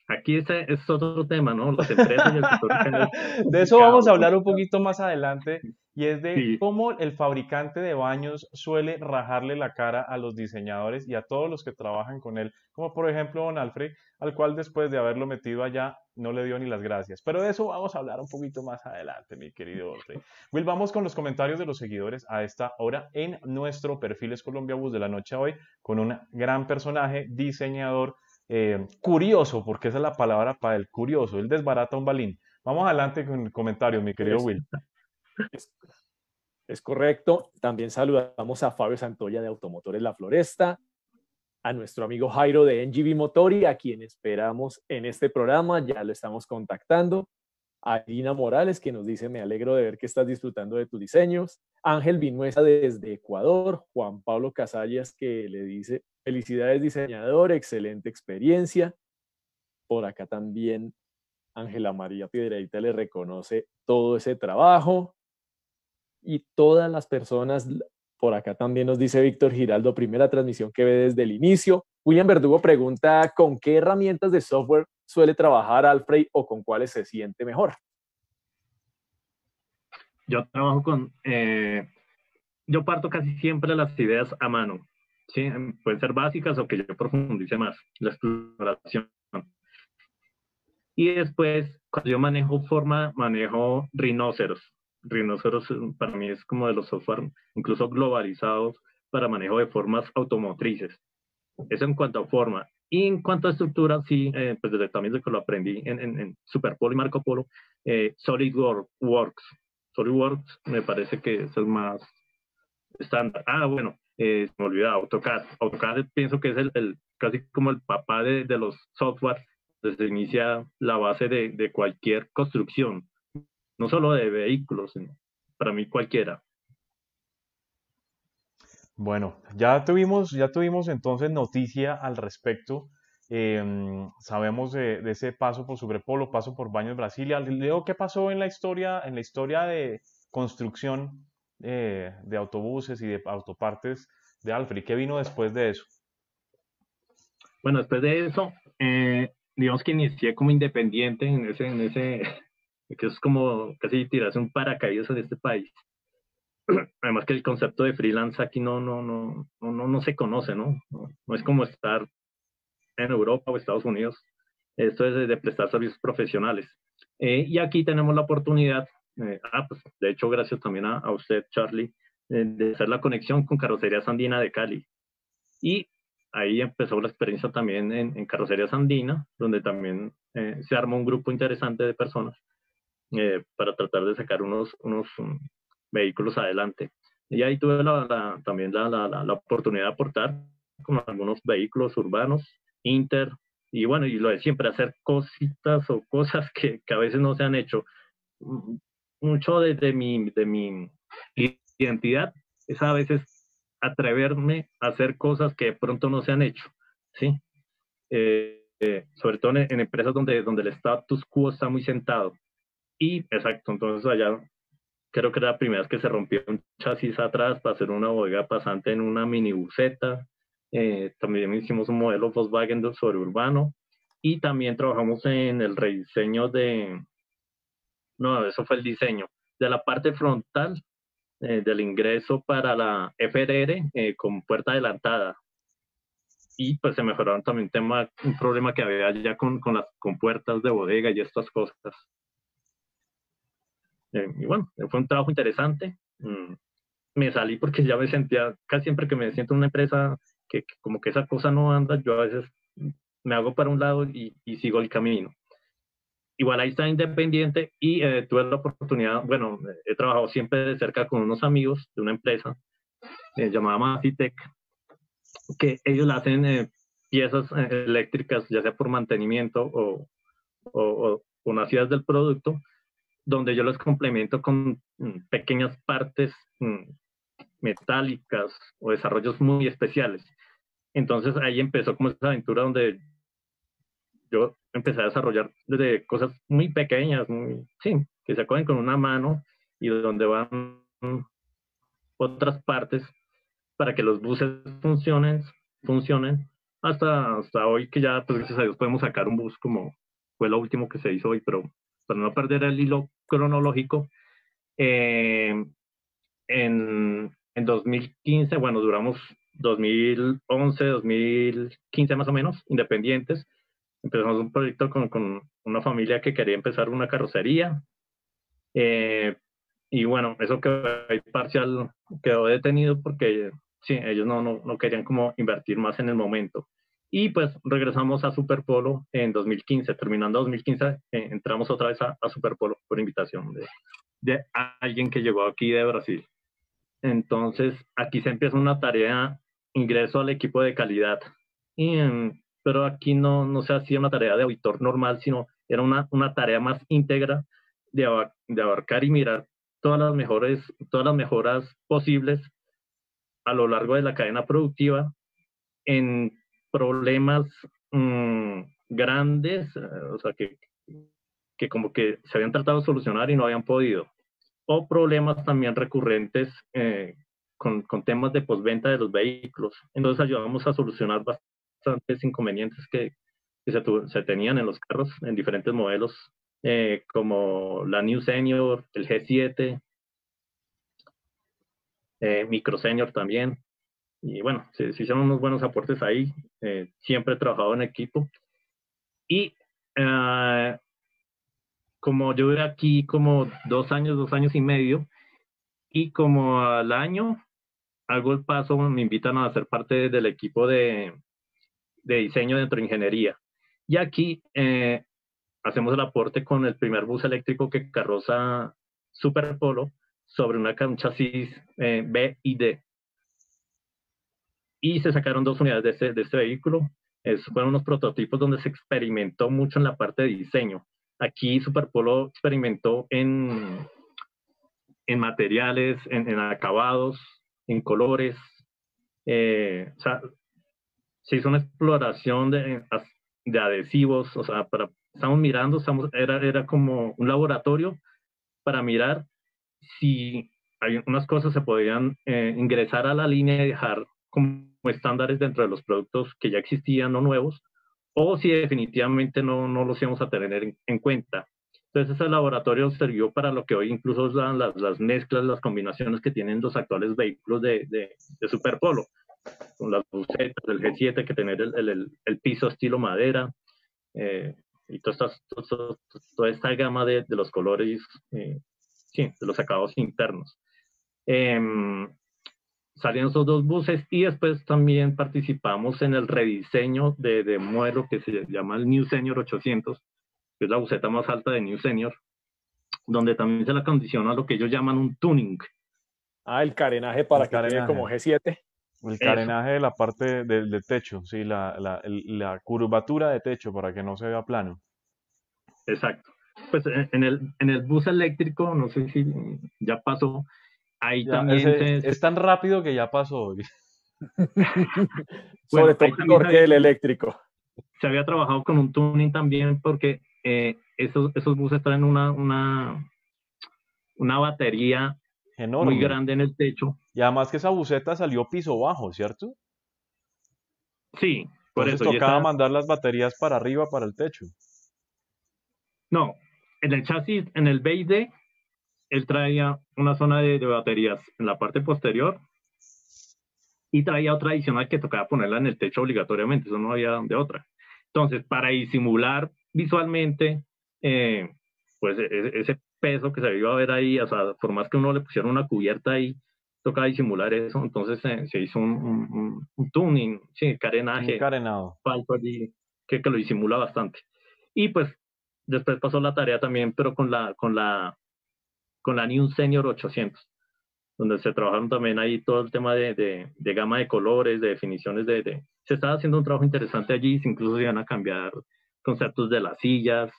Aquí ese es otro tema, ¿no? Las empresas y el
De eso vamos a hablar un poquito más adelante. y es de cómo el fabricante de baños suele rajarle la cara a los diseñadores y a todos los que trabajan con él, como por ejemplo Don Alfred, al cual después de haberlo metido allá no le dio ni las gracias. Pero de eso vamos a hablar un poquito más adelante, mi querido Alfred. Will, vamos con los comentarios de los seguidores a esta hora en nuestro Perfiles Colombia Bus de la noche a hoy, con un gran personaje, diseñador, eh, curioso, porque esa es la palabra para el curioso, él desbarata un balín. Vamos adelante con comentarios, mi querido Will.
Es, correcto. También saludamos a Fabio Santoya de Automotores La Floresta, a nuestro amigo Jairo de NGV Motori, a quien esperamos en este programa, ya lo estamos contactando. A Gina Morales, que nos dice, me alegro de ver que estás disfrutando de tus diseños. Ángel Vinuesa desde Ecuador. Juan Pablo Casallas, que le dice, felicidades diseñador, excelente experiencia. Por acá también Ángela María Piedreita le reconoce todo ese trabajo y todas las personas, por acá también nos dice Víctor Giraldo, primera transmisión que ve desde el inicio. William Verdugo pregunta, ¿con qué herramientas de software suele trabajar Alfred o con cuáles se siente mejor?
Yo trabajo con, eh, yo parto casi siempre las ideas a mano. ¿sí? Pueden ser básicas o que yo profundice más la exploración. Y después, cuando yo manejo forma, manejo rinoceros. Rhinoceros eh, para mí es como de los software incluso globalizados para manejo de formas automotrices. Eso en cuanto a forma. Y en cuanto a estructura, sí, eh, pues desde también desde que lo aprendí en, en, en Superpolo y Marco Polo, eh, SolidWorks. SolidWorks me parece que es el más estándar. Ah, bueno, eh, me olvidaba, AutoCAD. AutoCAD pienso que es el, el casi como el papá de, de los software. Desde inicia la base de, de cualquier construcción no solo de vehículos, sino para mí cualquiera.
Bueno, ya tuvimos, ya tuvimos entonces noticia al respecto. Em, sabemos de, ese paso por Superpolo, paso por Baños Brasilia. Leo, ¿qué pasó en la historia, en la historia de construcción eh, de autobuses y de autopartes de Alfred? ¿Qué vino después de eso?
Bueno, después de eso, eh, digamos que inicié como independiente en ese, en ese, que es como casi tirarse un paracaídas en este país. Además que el concepto de freelance aquí no, no, no, no, no, se conoce, ¿no? ¿no? es como estar en Europa o Estados Unidos. Esto es de, prestar servicios profesionales. Eh, y aquí tenemos la oportunidad, eh, ah, pues, de hecho, gracias también a, usted, Charlie, eh, de hacer la conexión con Carrocería Sandina de Cali. Y ahí empezó la experiencia también en, en Carrocería Sandina, donde también se armó un grupo interesante de personas eh, para tratar de sacar unos, unos vehículos adelante. Y ahí tuve la, también la, la, oportunidad de aportar con algunos vehículos urbanos, Inter, y bueno, y lo de siempre, hacer cositas o cosas que, que a veces no se han hecho. Mucho de, de, mi, de mi identidad es a veces atreverme a hacer cosas que de pronto no se han hecho, ¿sí? Eh, eh, sobre todo en, en, empresas donde, donde el status quo está muy sentado. Y exacto, entonces allá creo que era la primera vez que se rompió un chasis atrás para hacer una bodega pasante en una minibuseta. Eh, también hicimos un modelo Volkswagen sobre urbano y también trabajamos en el rediseño de, no, eso fue el diseño, de la parte frontal eh, del ingreso para la FRR eh, con puerta adelantada. Y pues se mejoraron también tema, un problema que había ya con, con las con puertas de bodega y estas cosas. Eh, y bueno, fue un trabajo interesante. Mm, me salí porque ya me sentía, casi siempre que me siento en una empresa que, como que esa cosa no anda, yo a veces me hago para un lado y, sigo el camino. Igual ahí está independiente y eh, tuve la oportunidad, bueno, he trabajado siempre de cerca con unos amigos de una empresa eh, llamada Macitec, que ellos hacen piezas eléctricas, ya sea por mantenimiento o, o, o nacidas del producto, donde yo los complemento con mm, pequeñas partes mm, metálicas o desarrollos muy especiales. Entonces ahí empezó como esa aventura donde yo empecé a desarrollar desde cosas muy pequeñas, sí, que se acogen con una mano y donde van otras partes para que los buses funcionen, funcionen hasta, hasta hoy que ya, pues gracias a Dios, podemos sacar un bus como fue lo último que se hizo hoy, pero para no perder el hilo cronológico, eh, en, en 2015, bueno, duramos 2011, 2015 más o menos, independientes. Empezamos un proyecto con, con una familia que quería empezar una carrocería. Eh, y bueno, eso quedó parcial, quedó detenido porque sí, ellos no, no, no, querían como invertir más en el momento. Y pues regresamos a Superpolo en 2015, terminando 2015, eh, entramos otra vez a, a Superpolo por invitación de, de alguien que llegó aquí de Brasil. Entonces, aquí se empieza una tarea, ingreso al equipo de calidad. Y, pero aquí no, no se hacía una tarea de auditor normal, sino era una, una tarea más íntegra de, de abarcar y mirar todas las mejores, todas las mejoras posibles a lo largo de la cadena productiva en problemas mm, grandes, eh, o sea, que, que como que se habían tratado de solucionar y no habían podido. O problemas también recurrentes eh, con, con, temas de postventa de los vehículos. Entonces ayudamos a solucionar bastantes inconvenientes que, se, se, tenían en los carros en diferentes modelos, eh, como la New Senior, el G7, eh, Micro Senior también. Y bueno, se, se, hicieron unos buenos aportes ahí. Eh, siempre he trabajado en equipo. Y uh, como yo duré aquí como dos años, dos años y medio, y como al año hago el paso, me invitan a ser parte del equipo de, de diseño dentro de ingeniería. Y aquí eh, hacemos el aporte con el primer bus eléctrico que carroza Super Polo sobre una, un chasis eh, B y D. Y se sacaron dos unidades de este, de este vehículo. Fueron unos prototipos donde se experimentó mucho en la parte de diseño. Aquí Superpolo experimentó en, en materiales, en, acabados, en colores. Eh, o sea, se hizo una exploración de, de adhesivos, o sea, para, estamos mirando, estamos, era, era como un laboratorio para mirar si hay unas cosas se podían eh, ingresar a la línea y dejar como estándares dentro de los productos que ya existían o nuevos, o si definitivamente no, no los íbamos a tener en, cuenta. Entonces ese laboratorio sirvió para lo que hoy incluso dan las, las, mezclas, las combinaciones que tienen los actuales vehículos de, de, de Superpolo, con las bucetas del G7, que tener el, el, el piso estilo madera, eh, y toda esta, toda, toda esta gama de, de los colores, eh, sí, de los acabados internos. Eh, salieron esos dos buses y después también participamos en el rediseño de, de modelo que se llama el New Senior 800, que es la buseta más alta de New Senior, donde también se le condiciona lo que ellos llaman un tuning.
Ah, el carenaje para el que carenaje. como G7.
El carenaje de la parte del, del techo, sí, la, la, la, curvatura de techo para que no se vea plano.
Exacto. Pues en el, en el bus eléctrico, no sé si ya pasó, Ahí también
es tan rápido que ya pasó.
Sobre todo porque el eléctrico.
Se había trabajado con un tuning también porque eh, esos, esos buses traen una, una, una batería muy grande en el techo.
Y además que esa buseta salió piso bajo, ¿cierto?
Sí,
por eso. tocaba mandar las baterías para arriba, para el techo.
No, en el chasis, en el BD, él traía una zona de, baterías en la parte posterior y traía otra adicional que tocaba ponerla en el techo obligatoriamente, eso no había de otra. Entonces, para disimular visualmente, eh, pues e, e, ese peso que se iba a ver ahí, o sea, por más que uno le pusiera una cubierta ahí, tocaba disimular eso, entonces eh, se hizo un, un, tuning, sí, carenaje,
un carenado.
allí, que, que lo disimula bastante. Y pues después pasó la tarea también, pero con la, con la con la New Senior 800, donde se trabajaron también ahí todo el tema de, de, gama de colores, de definiciones de, Se estaba haciendo un trabajo interesante allí, incluso se iban a cambiar conceptos de las sillas,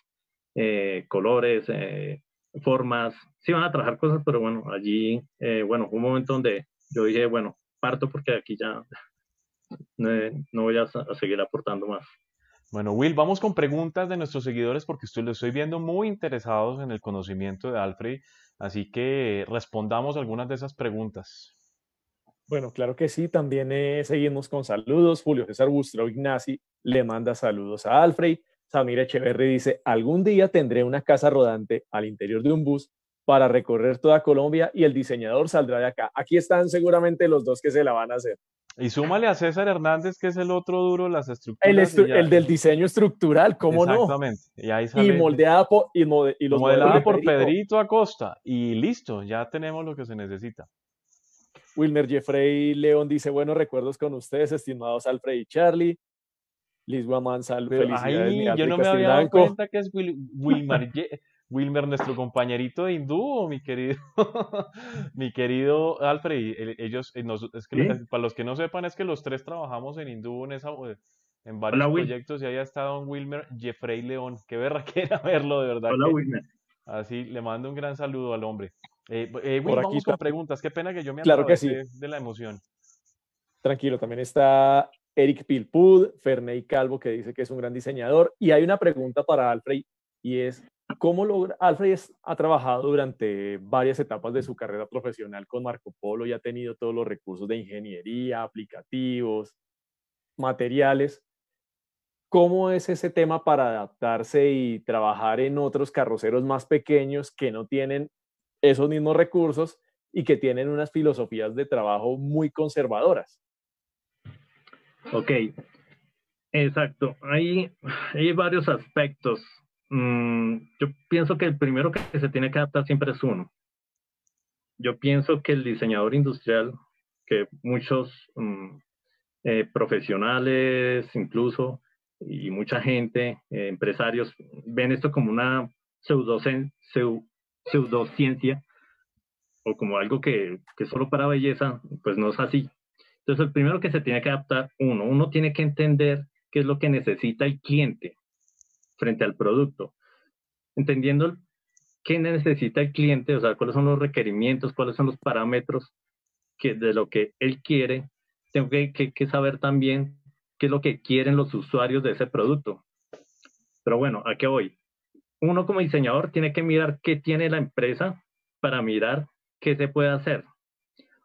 eh, colores, eh, formas, se iban a trabajar cosas, pero bueno, allí, eh, bueno, un momento donde yo dije, bueno, parto porque aquí ya no voy a, a seguir aportando más.
Bueno, Will, vamos con preguntas de nuestros seguidores porque estoy, los estoy viendo muy interesados en el conocimiento de Alfred, así que respondamos algunas de esas preguntas.
Bueno, claro que sí, también eh, seguimos con saludos. Julio César Bustro Ignasi le manda saludos a Alfred. Samir Echeverri dice, algún día tendré una casa rodante al interior de un bus para recorrer toda Colombia y el diseñador saldrá de acá. Aquí están seguramente los dos que se la van a hacer.
Y súmale a César Hernández, que es el otro duro de las estructuras.
El, del diseño estructural, ¿cómo no?
Exactamente.
Y, ahí sale, y moldeada por, y, los
modelada por Pedrito Acosta. Y listo, ya tenemos lo que se necesita.
Wilmer Jeffrey León dice, buenos recuerdos con ustedes, estimados Alfred y Charlie. Liz Guamán, felicidades.
yo no me había dado cuenta que es Wilmer, Wilmer, nuestro compañerito de hindú, mi querido, mi querido Alfred, ellos, eh, es que para los que no sepan, es que los tres trabajamos en hindú en, esa, eh, en varios proyectos y ahí ha estado Wilmer Jeffrey León. Qué verra que era verlo, de verdad.
Hola, Wilmer.
Así, le mando un gran saludo al hombre. Eh, eh vamos con preguntas. Qué pena que yo me
claro que sí.
de la emoción.
Tranquilo, también está Eric Pilpud, Ferney Calvo, que dice que es un gran diseñador. Y hay una pregunta para Alfred y es, ¿Cómo logra? Alfred ha trabajado durante varias etapas de su carrera profesional con Marco Polo y ha tenido todos los recursos de ingeniería, aplicativos, materiales. ¿Cómo es ese tema para adaptarse y trabajar en otros carroceros más pequeños que no tienen esos mismos recursos y que tienen unas filosofías de trabajo muy conservadoras?
Ok, exacto. Hay, hay varios aspectos Mm, yo pienso que el primero que se tiene que adaptar siempre es uno. Yo pienso que el diseñador industrial, que muchos mm, eh, profesionales incluso y mucha gente, eh, empresarios, ven esto como una pseudociencia o como algo que, que solo para belleza, pues no es así. Entonces, el primero que se tiene que adaptar, uno, uno tiene que entender qué es lo que necesita el cliente frente al producto. Entendiendo qué necesita el cliente, o sea, cuáles son los requerimientos, cuáles son los parámetros que, de lo que él quiere, tengo que, que, saber también qué es lo que quieren los usuarios de ese producto. Pero bueno, ¿a qué voy? Uno como diseñador tiene que mirar qué tiene la empresa para mirar qué se puede hacer.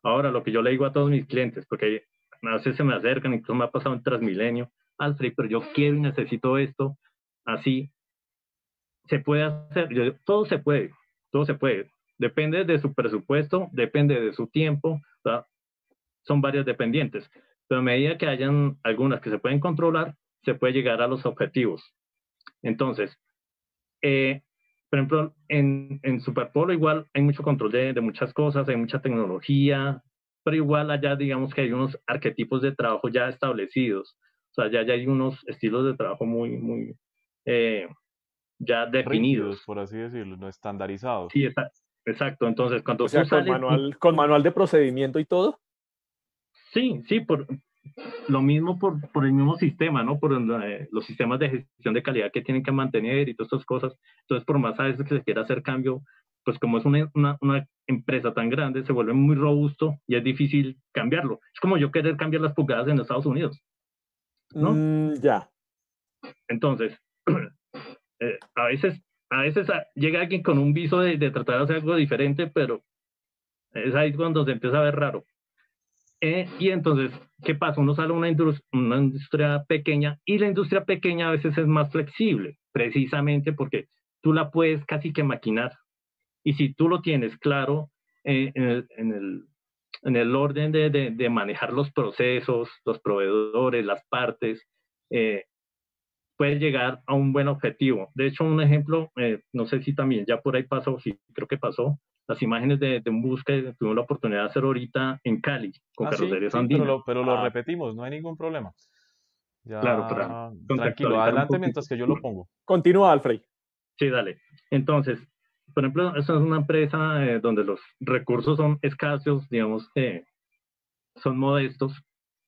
Ahora, lo que yo le digo a todos mis clientes, porque a veces se me acercan, incluso me ha pasado en Transmilenio, Alfred, pero yo quiero y necesito esto, así, se puede hacer, todo se puede, todo se puede. Depende de su presupuesto, depende de su tiempo, son varias dependientes. Pero a medida que hayan algunas que se pueden controlar, se puede llegar a los objetivos. Entonces, eh, por ejemplo, en, en Superpolo igual hay mucho control de, muchas cosas, hay mucha tecnología, pero igual allá digamos que hay unos arquetipos de trabajo ya establecidos. O sea, ya, ya hay unos estilos de trabajo muy, muy, eh, ya definidos.
por así decirlo, no estandarizados.
Sí, exacto. Entonces, cuando
con, manual, con manual de procedimiento y todo.
Sí, sí, por lo mismo por, por el mismo sistema, ¿no? Por eh, los sistemas de gestión de calidad que tienen que mantener y todas estas cosas. Entonces, por más a veces que se quiera hacer cambio, pues como es una, una, una, empresa tan grande, se vuelve muy robusto y es difícil cambiarlo. Es como yo querer cambiar las pulgadas en Estados Unidos. ¿no?
Mm, ya.
Entonces, eh, a veces, a veces llega alguien con un viso de, tratar de hacer algo diferente, pero es ahí cuando se empieza a ver raro. Eh, y entonces, ¿qué pasa? Uno sale a una, industria, pequeña y la industria pequeña a veces es más flexible, precisamente porque tú la puedes casi que maquinar. Y si tú lo tienes claro eh, en, el, en, el, en, el, orden de, de, de, manejar los procesos, los proveedores, las partes, eh, puede llegar a un buen objetivo. De hecho, un ejemplo, eh, no sé si también ya por ahí pasó, sí, creo que pasó, las imágenes de, un bus que tuvimos la oportunidad de hacer ahorita en Cali, con
ah,
carrocerías
pero lo, ah. repetimos, no hay ningún problema.
claro,
pero, tranquilo, adelante mientras que yo lo pongo.
Continúa, Alfred.
Sí, dale. Entonces, por ejemplo, esta es una empresa eh, donde los recursos son escasos, digamos que son modestos.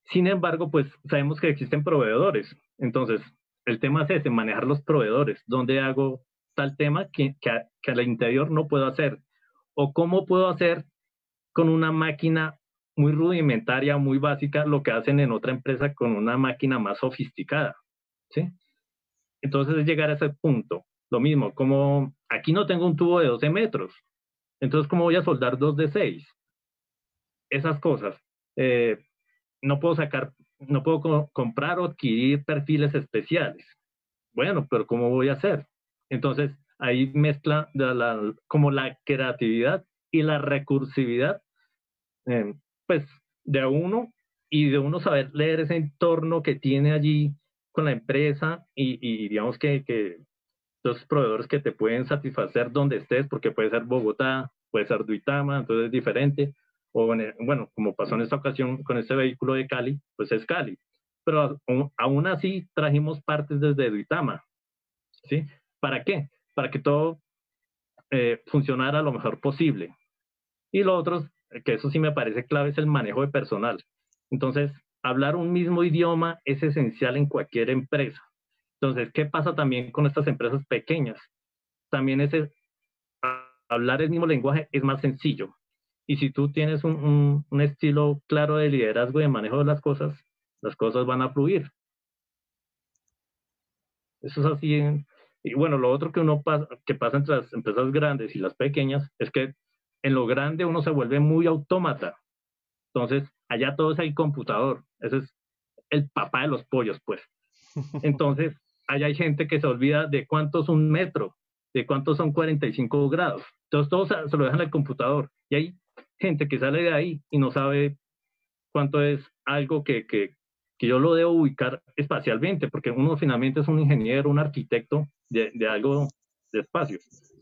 Sin embargo, pues sabemos que existen proveedores. Entonces, el tema es ese, manejar los proveedores. ¿Dónde hago tal tema que, que, que al interior no puedo hacer? ¿O cómo puedo hacer con una máquina muy rudimentaria, muy básica, lo que hacen en otra empresa con una máquina más sofisticada? ¿Sí? Entonces es llegar a ese punto. Lo mismo, como aquí no tengo un tubo de 12 metros, entonces ¿cómo voy a soldar dos de 6? Esas cosas. Eh, no puedo sacar no puedo comprar o adquirir perfiles especiales. Bueno, pero ¿cómo voy a hacer? Entonces, ahí mezcla como la creatividad y la recursividad, eh, pues de uno y de uno saber leer ese entorno que tiene allí con la empresa y, digamos que, que los proveedores que te pueden satisfacer donde estés, porque puede ser Bogotá, puede ser Duitama, entonces es diferente, o bueno, como pasó en esta ocasión con este vehículo de Cali, pues es Cali. Pero aún así trajimos partes desde Duitama, ¿sí? ¿Para qué? Para que todo eh, funcionara lo mejor posible. Y lo otro, que eso sí me parece clave, es el manejo de personal. Entonces, hablar un mismo idioma es esencial en cualquier empresa. Entonces, ¿qué pasa también con estas empresas pequeñas? También ese, hablar el mismo lenguaje es más sencillo. Y si tú tienes un, un, estilo claro de liderazgo y de manejo de las cosas, las cosas van a fluir. Eso es así. y bueno, lo otro que uno pasa, que pasa entre las empresas grandes y las pequeñas es que en lo grande uno se vuelve muy autómata. Entonces, allá todo es el computador. Ese es el papá de los pollos, pues. Entonces, allá hay gente que se olvida de cuánto es un metro, de cuántos son 45 grados. Entonces, todo se, lo dejan al computador. Y hay gente que sale de ahí y no sabe cuánto es algo que, que, que yo lo debo ubicar espacialmente, porque uno finalmente es un ingeniero, un arquitecto de, de algo de espacio.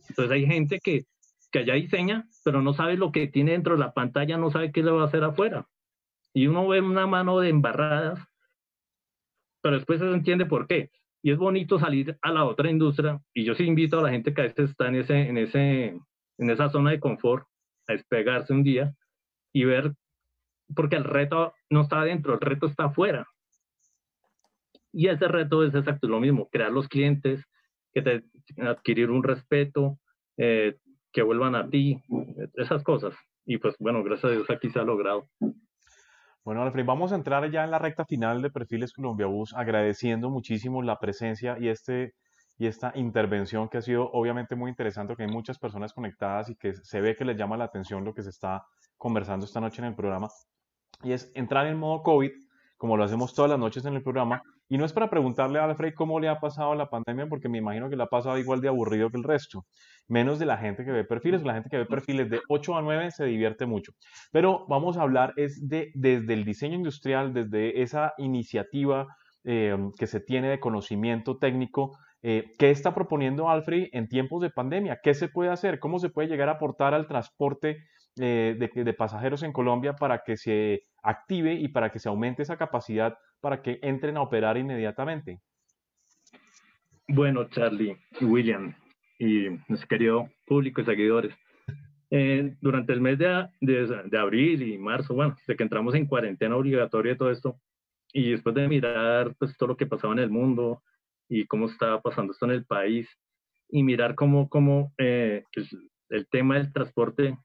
Entonces, hay gente que, que allá diseña, pero no sabe lo que tiene dentro de la pantalla, no sabe qué le va a hacer afuera. Y uno ve una mano de embarradas, pero después se entiende por qué. Y es bonito salir a la otra industria, y yo sí invito a la gente que a veces está en, ese, en, ese, en esa zona de confort a despegarse un día y ver, porque el reto no está adentro, el reto está afuera. Y ese reto es exacto lo mismo, crear los clientes, que te, adquirir un respeto, eh, que vuelvan a ti, esas cosas. Y pues bueno, gracias a Dios aquí se ha logrado.
Bueno, Alfred, vamos a entrar ya en la recta final de Perfiles Colombia Bus, agradeciendo muchísimo la presencia y, este, y esta intervención que ha sido obviamente muy interesante, que hay muchas personas conectadas y que se ve que les llama la atención lo que se está conversando esta noche en el programa. Y es entrar en modo COVID, como lo hacemos todas las noches en el programa, y no es para preguntarle a Alfred cómo le ha pasado la pandemia, porque me imagino que le ha pasado igual de aburrido que el resto. Menos de la gente que ve perfiles. La gente que ve perfiles de 8 a 9 se divierte mucho. Pero vamos a hablar es de, desde el diseño industrial, desde esa iniciativa eh, que se tiene de conocimiento técnico. Eh, ¿Qué está proponiendo Alfred en tiempos de pandemia? ¿Qué se puede hacer? ¿Cómo se puede llegar a aportar al transporte eh, de, de pasajeros en Colombia para que se active y para que se aumente esa capacidad para que entren a operar inmediatamente?
Bueno, Charlie y William y nuestro querido público y seguidores, eh, durante el mes de, de, abril y marzo, bueno, desde que entramos en cuarentena obligatoria y todo esto, y después de mirar pues todo lo que pasaba en el mundo y cómo estaba pasando esto en el país, y mirar cómo, cómo eh, el, el tema del transporte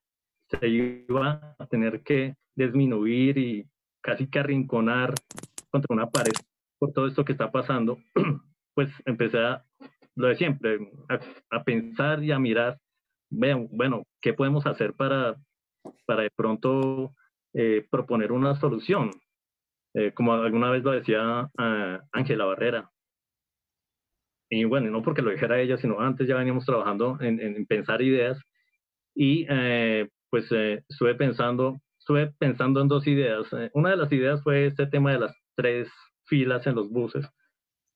se iba a tener que disminuir y casi que arrinconar contra una pared por todo esto que está pasando, pues empecé a, lo de siempre, a, pensar y a mirar, bueno, ¿qué podemos hacer para, para de pronto eh, proponer una solución? Eh, como alguna vez lo decía ah, Ángela Barrera. Y bueno, no porque lo dijera ella, sino antes ya veníamos trabajando en, en pensar ideas y eh, pues estuve pensando estuve pensando en dos ideas. Una de las ideas fue este tema de las tres filas en los buses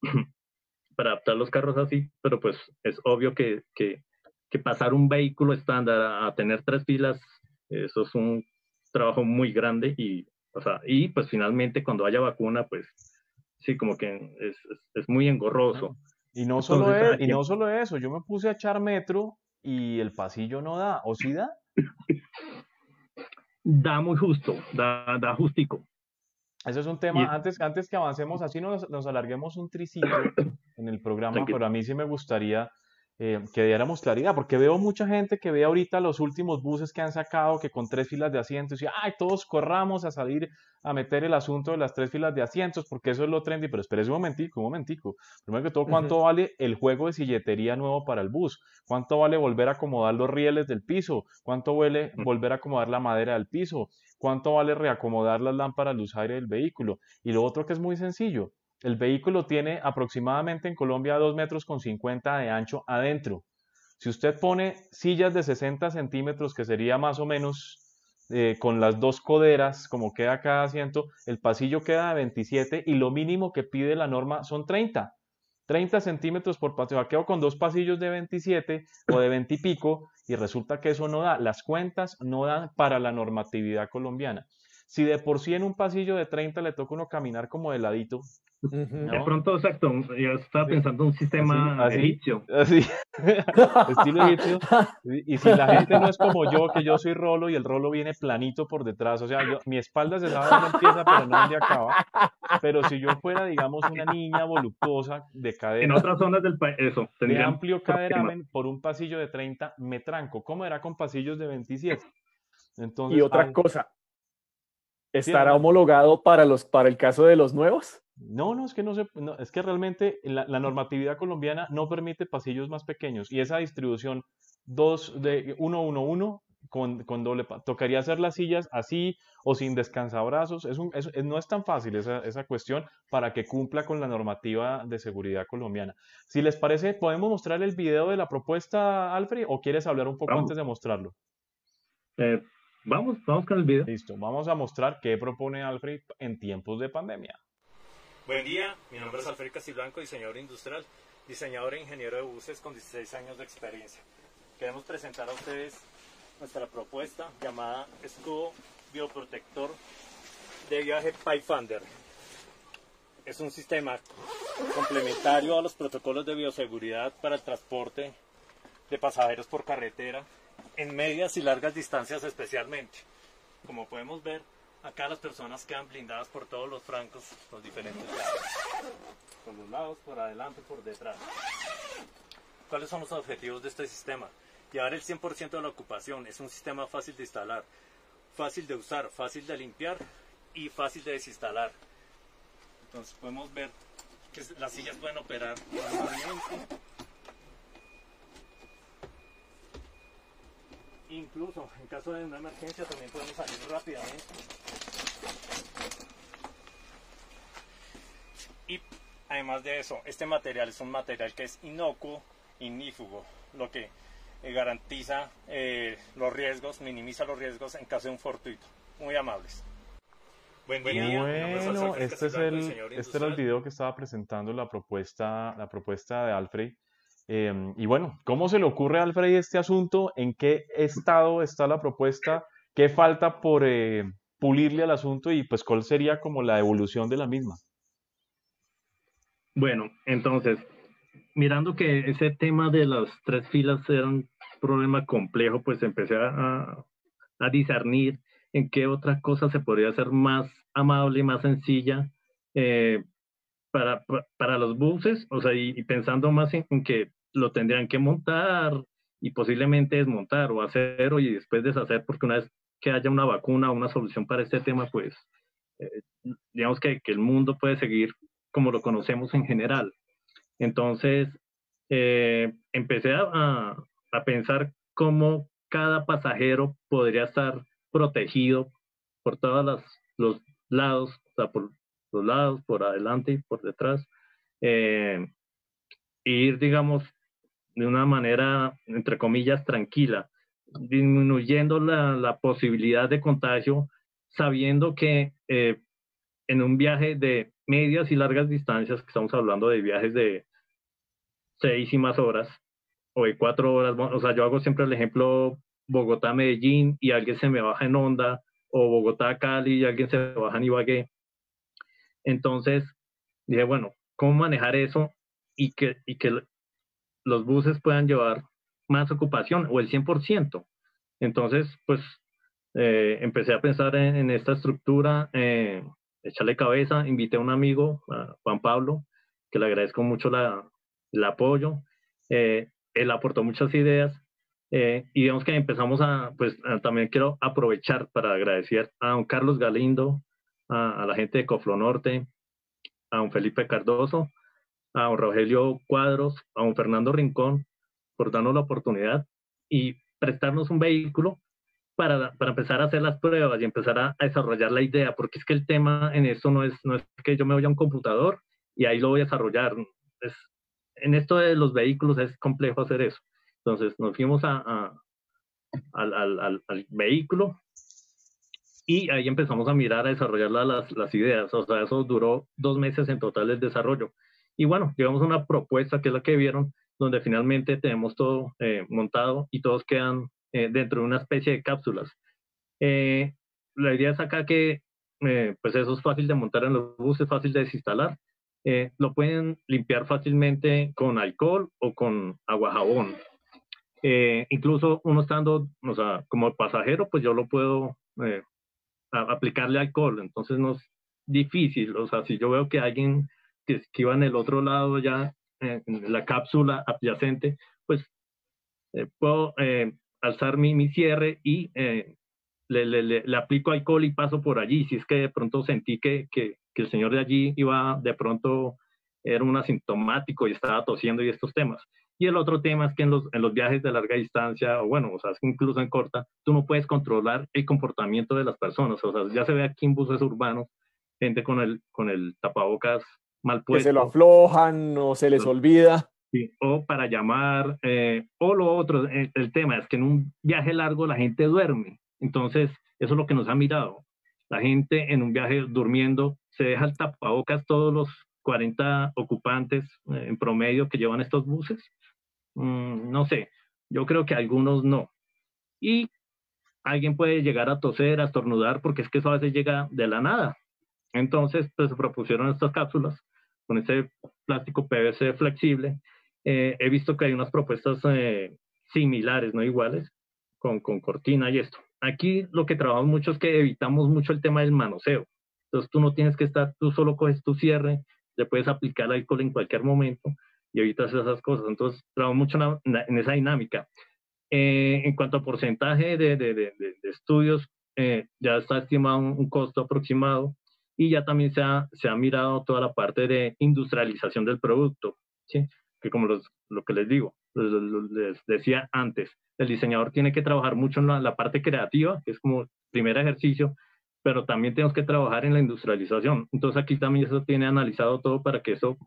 para adaptar los carros así, pero pues es obvio que, que, que pasar un vehículo estándar a, tener tres filas, eso es un trabajo muy grande y, o sea, y pues finalmente cuando haya vacuna, pues sí, como que es, es, muy engorroso.
Y no, solo es, y no solo eso, yo me puse a echar metro y el pasillo no da, ¿o sí da?
da muy justo, da, da justico.
Ese es un tema, antes, antes que avancemos, así nos, nos alarguemos un tricito en el programa, pero a mí sí me gustaría eh, que diéramos claridad, porque veo mucha gente que ve ahorita los últimos buses que han sacado, que con tres filas de asientos, y ay, todos corramos a salir a meter el asunto de las tres filas de asientos, porque eso es lo trendy, pero espérese un momentico, un momentico. Primero que todo, ¿cuánto vale el juego de silletería nuevo para el bus? ¿Cuánto vale volver a acomodar los rieles del piso? ¿Cuánto vale volver a acomodar la madera del piso? ¿Cuánto vale reacomodar las lámparas luz aire del vehículo? Y lo otro que es muy sencillo, el vehículo tiene aproximadamente en Colombia 2 metros con 50 de ancho adentro. Si usted pone sillas de 60 centímetros, que sería más o menos eh, con las dos coderas, como queda cada asiento, el pasillo queda de 27 y lo mínimo que pide la norma son 30. 30 centímetros por pasillo. Quedo con dos pasillos de 27 o de 20 y pico y resulta que eso no da. Las cuentas no dan para la normatividad colombiana. Si de por sí en un pasillo de 30 le toca uno caminar como de ladito,
de pronto, exacto, yo estaba pensando en un sistema egipcio.
Así, estilo egipcio. Y, si la gente no es como yo, que yo soy rolo y el rolo viene planito por detrás, o sea, mi espalda se sabe dónde empieza, pero no dónde acaba. Pero si yo fuera, digamos, una niña voluptuosa de cadera.
En otras zonas del país, eso.
De amplio caderamen, por un pasillo de 30 me tranco. ¿Cómo era con pasillos de 27?
Entonces, y otra cosa, ¿estará homologado para, los, para el caso de los nuevos?
No, no, es que no se, es que realmente la, normatividad colombiana no permite pasillos más pequeños y esa distribución 2 de 1 1 1 con, con doble tocaría hacer las sillas así o sin descansabrazos, es, un, no es tan fácil esa, esa, cuestión para que cumpla con la normativa de seguridad colombiana. Si les parece, podemos mostrar el video de la propuesta, Alfred, o quieres hablar un poco antes de mostrarlo.
Eh, vamos, vamos con el video.
Listo, vamos a mostrar qué propone Alfred en tiempos de pandemia.
Buen día, mi nombre es Alfredo Castilblanco, diseñador industrial, diseñador e ingeniero de buses con 16 años de experiencia. Queremos presentar a ustedes nuestra propuesta llamada Escudo Bioprotector de viaje Pathfinder. Es un sistema complementario a los protocolos de bioseguridad para el transporte de pasajeros por carretera en medias y largas distancias especialmente. Como podemos ver, Acá las personas quedan blindadas por todos los francos, los diferentes lados. Por los lados, por adelante, por detrás. ¿Cuáles son los objetivos de este sistema? Llevar el 100% de la ocupación. Es un sistema fácil de instalar, fácil de usar, fácil de limpiar y fácil de desinstalar. Entonces podemos ver que las sillas pueden operar normalmente Incluso en caso de una emergencia también podemos salir rápidamente. Y además de eso, este material es un material que es inocuo, inífugo, lo que eh, garantiza eh, los riesgos, minimiza los riesgos en caso de un fortuito. Muy amables.
Buen día. Bueno, este es el, este era el video que estaba presentando la propuesta, la propuesta de Alfred Em, y bueno, ¿cómo se le ocurre a Alfred este asunto? ¿En qué estado está la propuesta? ¿Qué falta por eh, pulirle al asunto? Y pues, ¿cuál sería como la evolución de la misma?
Bueno, entonces, mirando que ese tema de las tres filas era un problema complejo, pues empecé a, discernir en qué otra cosa se podría hacer más amable más sencilla eh, para, para, los buses, o sea, y, pensando más en, que lo tendrían que montar y posiblemente desmontar o hacer y después deshacer, porque una vez que haya una vacuna o una solución para este tema, pues eh, digamos que, que, el mundo puede seguir como lo conocemos en general. Entonces, eh, empecé a, a, pensar cómo cada pasajero podría estar protegido por todos los lados, o sea, por los lados, por adelante y por detrás. Eh, ir, digamos, de una manera, entre comillas, tranquila, disminuyendo la, posibilidad de contagio, sabiendo que eh, en un viaje de medias y largas distancias, que estamos hablando de viajes de seis y más horas, o de cuatro horas, o sea, yo hago siempre el ejemplo Bogotá-Medellín y alguien se me baja en Honda, o Bogotá-Cali y alguien se baja en Ibagué, entonces dije, bueno, ¿cómo manejar eso y que los buses puedan llevar más ocupación o el 100%? Entonces, pues eh, empecé a pensar en, esta estructura, eh, echarle cabeza, invité a un amigo, a Juan Pablo, que le agradezco mucho la, el apoyo. Eh, él aportó muchas ideas y digamos que empezamos a, pues también quiero aprovechar para agradecer a don Carlos Galindo, a, la gente de Coflo Norte, a un Felipe Cardoso, a un Rogelio Cuadros, a un Fernando Rincón, por darnos la oportunidad y prestarnos un vehículo para, para, empezar a hacer las pruebas y empezar a, desarrollar la idea, porque es que el tema en esto no es, no es que yo me voy a un computador y ahí lo voy a desarrollar. Es, en esto de los vehículos es complejo hacer eso. Entonces nos fuimos a, al, al, al, vehículo y ahí empezamos a mirar, a desarrollar las, las ideas. O sea, eso duró dos meses en total el desarrollo. Y bueno, llevamos una propuesta que es la que vieron, donde finalmente tenemos todo eh, montado y todos quedan eh, dentro de una especie de cápsulas. Eh, la idea es acá que, pues eso es fácil de montar en los buses, fácil de desinstalar. lo pueden limpiar fácilmente con alcohol o con agua jabón. incluso uno estando, o sea, como pasajero, pues yo lo puedo aplicarle alcohol, entonces no es difícil, o sea, si yo veo que alguien que, en el otro lado ya, en la cápsula adyacente, pues eh, puedo eh, alzar mi, mi, cierre y eh, le, le, le, aplico alcohol y paso por allí, si es que de pronto sentí que, que, que el señor de allí iba de pronto era un asintomático y estaba tosiendo y estos temas. Y el otro tema es que en los, en los viajes de larga distancia, o bueno, o sea, incluso en corta, tú no puedes controlar el comportamiento de las personas. O sea, ya se ve aquí en buses urbanos, gente con el, con el tapabocas mal puesto.
Que se lo aflojan o se les olvida.
Sí, o para llamar, eh, o lo otro, el, eh, el, tema es que en un viaje largo la gente duerme. Entonces, eso es lo que nos ha mirado. La gente en un viaje durmiendo se deja el tapabocas todos los 40 ocupantes eh, en promedio que llevan estos buses Mm, no sé, yo creo que algunos no. Y alguien puede llegar a toser, a estornudar, porque es que eso a veces llega de la nada. Entonces, pues se propusieron estas cápsulas con ese plástico PVC flexible. Eh, he visto que hay unas propuestas eh, similares, no iguales, con, con cortina y esto. Aquí lo que trabajamos mucho es que evitamos mucho el tema del manoseo. Entonces tú no tienes que estar, tú solo coges tu cierre, le puedes aplicar alcohol en cualquier momento y evitas esas cosas. Entonces, trabajo mucho en esa dinámica. Eh, en cuanto a porcentaje de, de, de, estudios, ya está estimado un, costo aproximado y ya también se ha, se ha mirado toda la parte de industrialización del producto, ¿sí? que como los, lo que les digo, les, decía antes, el diseñador tiene que trabajar mucho en la, la parte creativa, que es como primer ejercicio, pero también tenemos que trabajar en la industrialización. Entonces aquí también eso tiene analizado todo para que eso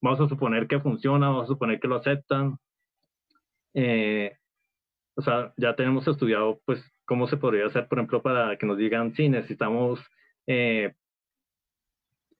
vamos a suponer que funciona, vamos a suponer que lo aceptan. Eh, o sea, ya tenemos estudiado, pues, cómo se podría hacer, por ejemplo, para que nos digan, sí, necesitamos eh,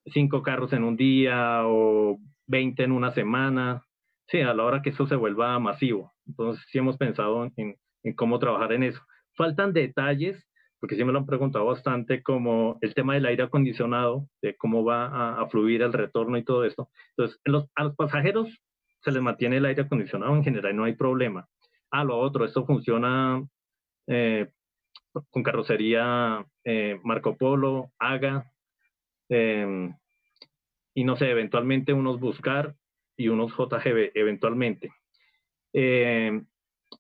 cinco carros en un día o 20 en una semana. Sí, a la hora que eso se vuelva masivo. Entonces, sí hemos pensado en, en cómo trabajar en eso. Faltan detalles porque sí me lo han preguntado bastante, como el tema del aire acondicionado, de cómo va a, fluir el retorno y todo esto. Entonces, a los pasajeros se les mantiene el aire acondicionado en general, no hay problema. Ah, lo otro, esto funciona eh, con carrocería eh, Marco Polo, AGA, em, y no sé, eventualmente unos Buscar y unos JGB, eventualmente. Em,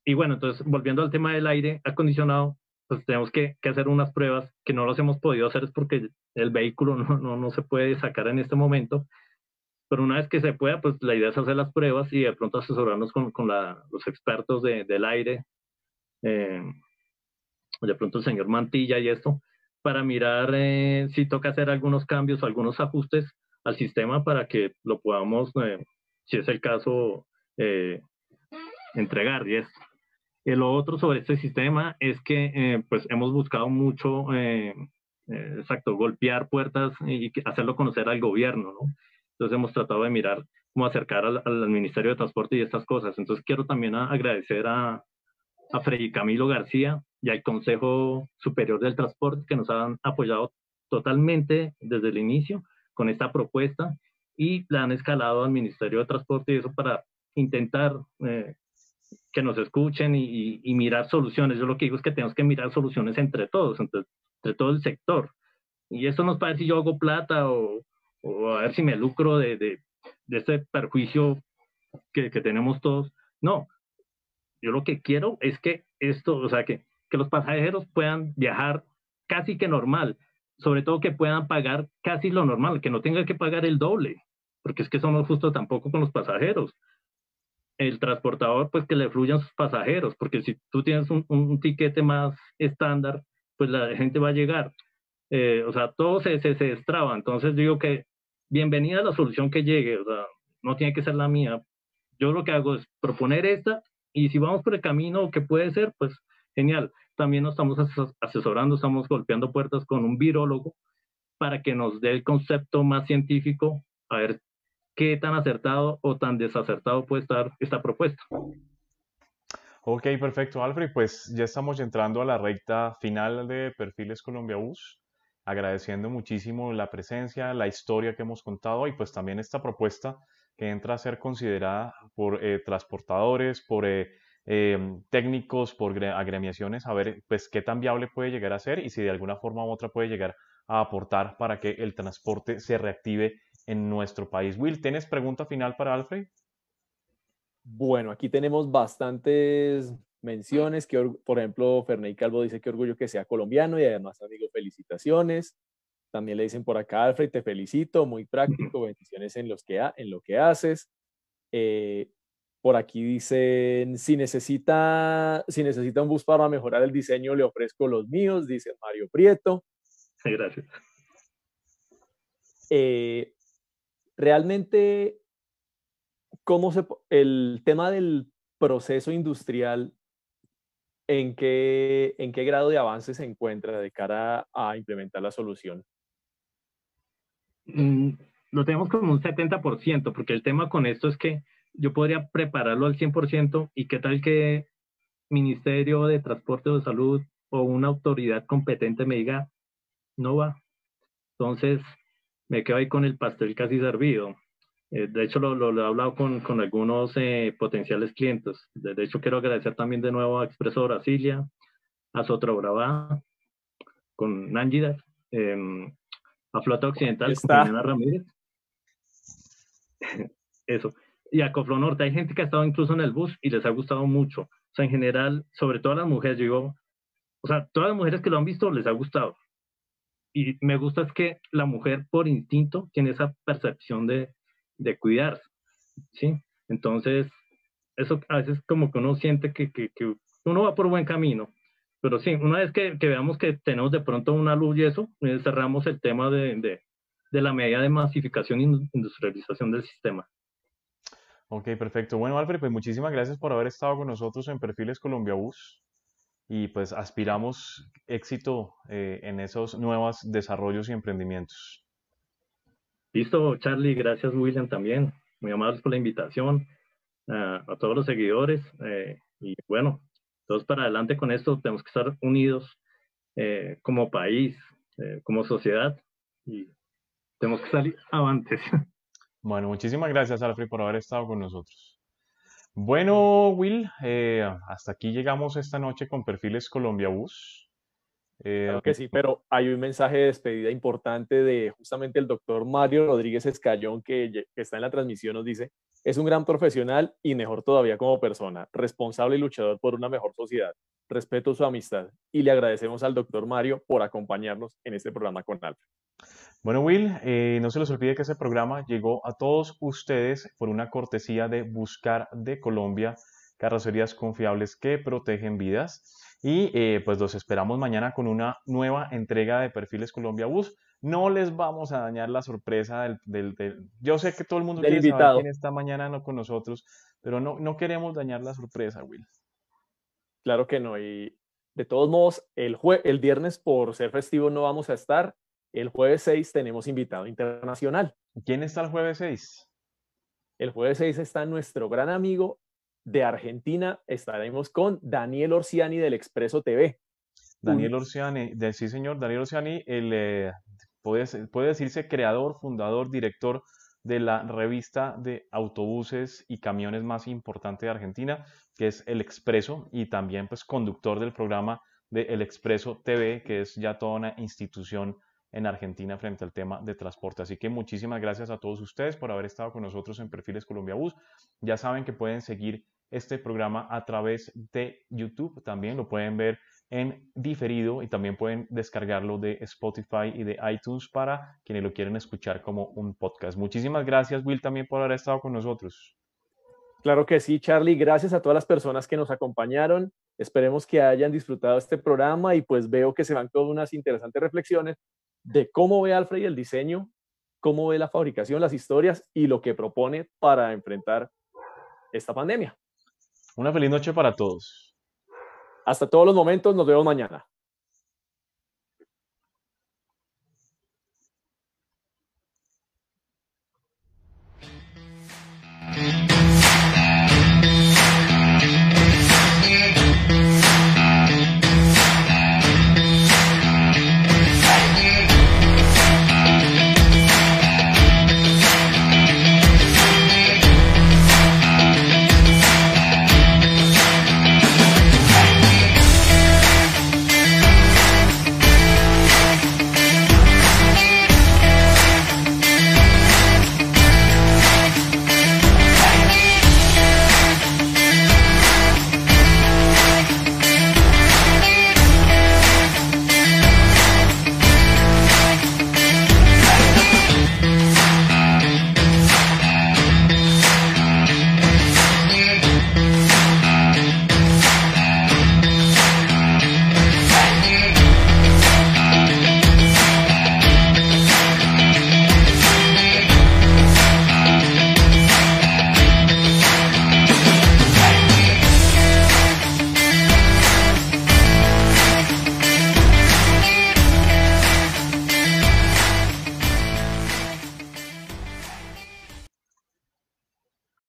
y bueno, entonces, volviendo al tema del aire acondicionado, pues tenemos que, hacer unas pruebas que no las hemos podido hacer es porque el vehículo no, no, no, se puede sacar en este momento. Pero una vez que se pueda, pues la idea es hacer las pruebas y de pronto asesorarnos con, con la, los expertos de, del aire, eh, de pronto el señor Mantilla y esto, para mirar eh, si toca hacer algunos cambios algunos ajustes al sistema para que lo podamos, eh, si es el caso, entregar y esto. Lo otro sobre este sistema es que eh, pues hemos buscado mucho, eh, eh, exacto, golpear puertas y hacerlo conocer al gobierno, ¿no? Entonces hemos tratado de mirar cómo acercar al, al Ministerio de Transporte y estas cosas. Entonces quiero también agradecer a, a Freddy Camilo García y al Consejo Superior del Transporte que nos han apoyado totalmente desde el inicio con esta propuesta y la han escalado al Ministerio de Transporte y eso para intentar eh, que nos escuchen y, mirar soluciones. Yo lo que digo es que tenemos que mirar soluciones entre todos, entre, todo el sector. Y eso nos parece si yo hago plata o, a ver si me lucro de, de, este perjuicio que, que, tenemos todos. No, yo lo que quiero es que esto, o sea, que, que los pasajeros puedan viajar casi que normal, sobre todo que puedan pagar casi lo normal, que no tengan que pagar el doble, porque es que somos justo tampoco con los pasajeros el transportador pues que le fluyan sus pasajeros, porque si tú tienes un, un tiquete más estándar, pues la gente va a llegar. Eh, o sea, todo se, se, se destraba. Entonces digo que bienvenida a la solución que llegue, o sea, no tiene que ser la mía. Yo lo que hago es proponer esta y si vamos por el camino que puede ser, pues genial. También nos estamos asesorando, estamos golpeando puertas con un virólogo para que nos dé el concepto más científico, a ver qué tan acertado o tan desacertado puede estar esta propuesta.
Ok, perfecto, Alfred. Pues ya estamos entrando a la recta final de Perfiles Colombia Bus, agradeciendo muchísimo la presencia, la historia que hemos contado y pues también esta propuesta que entra a ser considerada por eh, transportadores, por eh, em, técnicos, por agremiaciones, a ver pues qué tan viable puede llegar a ser y si de alguna forma u otra puede llegar a aportar para que el transporte se reactive en nuestro país. Will, ¿tienes pregunta final para Alfred?
Bueno, aquí tenemos bastantes menciones, que por ejemplo, Ferney Calvo dice que orgullo que sea colombiano y además, amigo, felicitaciones. También le dicen por acá, Alfred, te felicito, muy práctico, bendiciones en, los que en lo que haces. Eh, por aquí dicen, si necesita, si necesita un bus para mejorar el diseño, le ofrezco los míos, dice Mario Prieto.
Gracias.
Eh, realmente cómo se, el tema del proceso industrial, ¿en qué, ¿en qué grado de avance se encuentra de cara a implementar la solución?
Mm, lo tenemos como un 70%, porque el tema con esto es que yo podría prepararlo al 100% y qué tal que Ministerio de Transporte o de Salud o una autoridad competente me diga, no va. Entonces, me quedo ahí con el pastel casi servido. Eh, de hecho, lo, lo, he hablado con, con algunos eh, potenciales clientes. De, hecho, quiero agradecer también de nuevo a Expreso Brasilia, a Sotro Brava, con Nángida, em, a Flota Occidental, con Ramírez. Eso. Y a Coflo Norte. Hay gente que ha estado incluso en el bus y les ha gustado mucho. O sea, en general, sobre todo a las mujeres, yo digo, o sea, todas las mujeres que lo han visto les ha gustado. Y me gusta es que la mujer por instinto tiene esa percepción de, de cuidarse, ¿sí? Entonces, eso a veces como que uno siente que, que, que uno va por buen camino, pero sí, una vez que, que, veamos que tenemos de pronto una luz y eso, eh, cerramos el tema de, de, de la medida de masificación e industrialización del sistema.
Ok, perfecto. Bueno, Alfred, pues muchísimas gracias por haber estado con nosotros en Perfiles Colombia Bus y pues aspiramos éxito eh, en esos nuevos desarrollos y emprendimientos.
Listo, Charlie, gracias William también. Muy amables por la invitación. a todos los seguidores. Eh, y bueno, todos para adelante con esto. Tenemos que estar unidos eh, como país, como sociedad. Y tenemos que salir avantes.
Bueno, muchísimas gracias, Alfred, por haber estado con nosotros. Bueno, Will, hasta aquí llegamos esta noche con Perfiles Colombia Bus.
Eh, claro que sí, pero hay un mensaje de despedida importante de justamente el doctor Mario Rodríguez Escayón que, está en la transmisión, nos dice, es un gran profesional y mejor todavía como persona, responsable y luchador por una mejor sociedad. Respeto su amistad y le agradecemos al doctor Mario por acompañarnos en este programa con Alfred.
Bueno, Will, eh, no se les olvide que este programa llegó a todos ustedes por una cortesía de Buscar de Colombia, carrocerías confiables que protegen vidas. Y eh, pues los esperamos mañana con una nueva entrega de Perfiles Colombia Bus. No les vamos a dañar la sorpresa del... del, Yo sé que todo el mundo quiere invitado. saber quién está mañana no con nosotros, pero no, no queremos dañar la sorpresa, Will.
Claro que no. Y de todos modos, el, jue el viernes por ser festivo no vamos a estar. El jueves 6 tenemos invitado internacional.
¿Quién está el jueves 6?
El jueves 6 está nuestro gran amigo de Argentina estaremos con Daniel Orsiani del Expreso TV.
Daniel Orsiani, de, sí señor, Daniel Orsiani, el, eh, puede, decirse creador, fundador, director de la revista de autobuses y camiones más importante de Argentina, que es El Expreso, y también pues conductor del programa de El Expreso TV, que es ya toda una institución en Argentina frente al tema de transporte. Así que muchísimas gracias a todos ustedes por haber estado con nosotros en Perfiles Colombia Bus. Ya saben que pueden seguir este programa a través de YouTube. También lo pueden ver en diferido y también pueden descargarlo de Spotify y de iTunes para quienes lo quieren escuchar como un podcast. Muchísimas gracias, Will, también por haber estado con nosotros.
Claro que sí, Charlie. Gracias a todas las personas que nos acompañaron. Esperemos que hayan disfrutado este programa y pues veo que se van con unas interesantes reflexiones de cómo ve Alfred el diseño, cómo ve la fabricación, las historias y lo que propone para enfrentar esta pandemia.
Una feliz noche para todos.
Hasta todos los momentos, nos vemos mañana.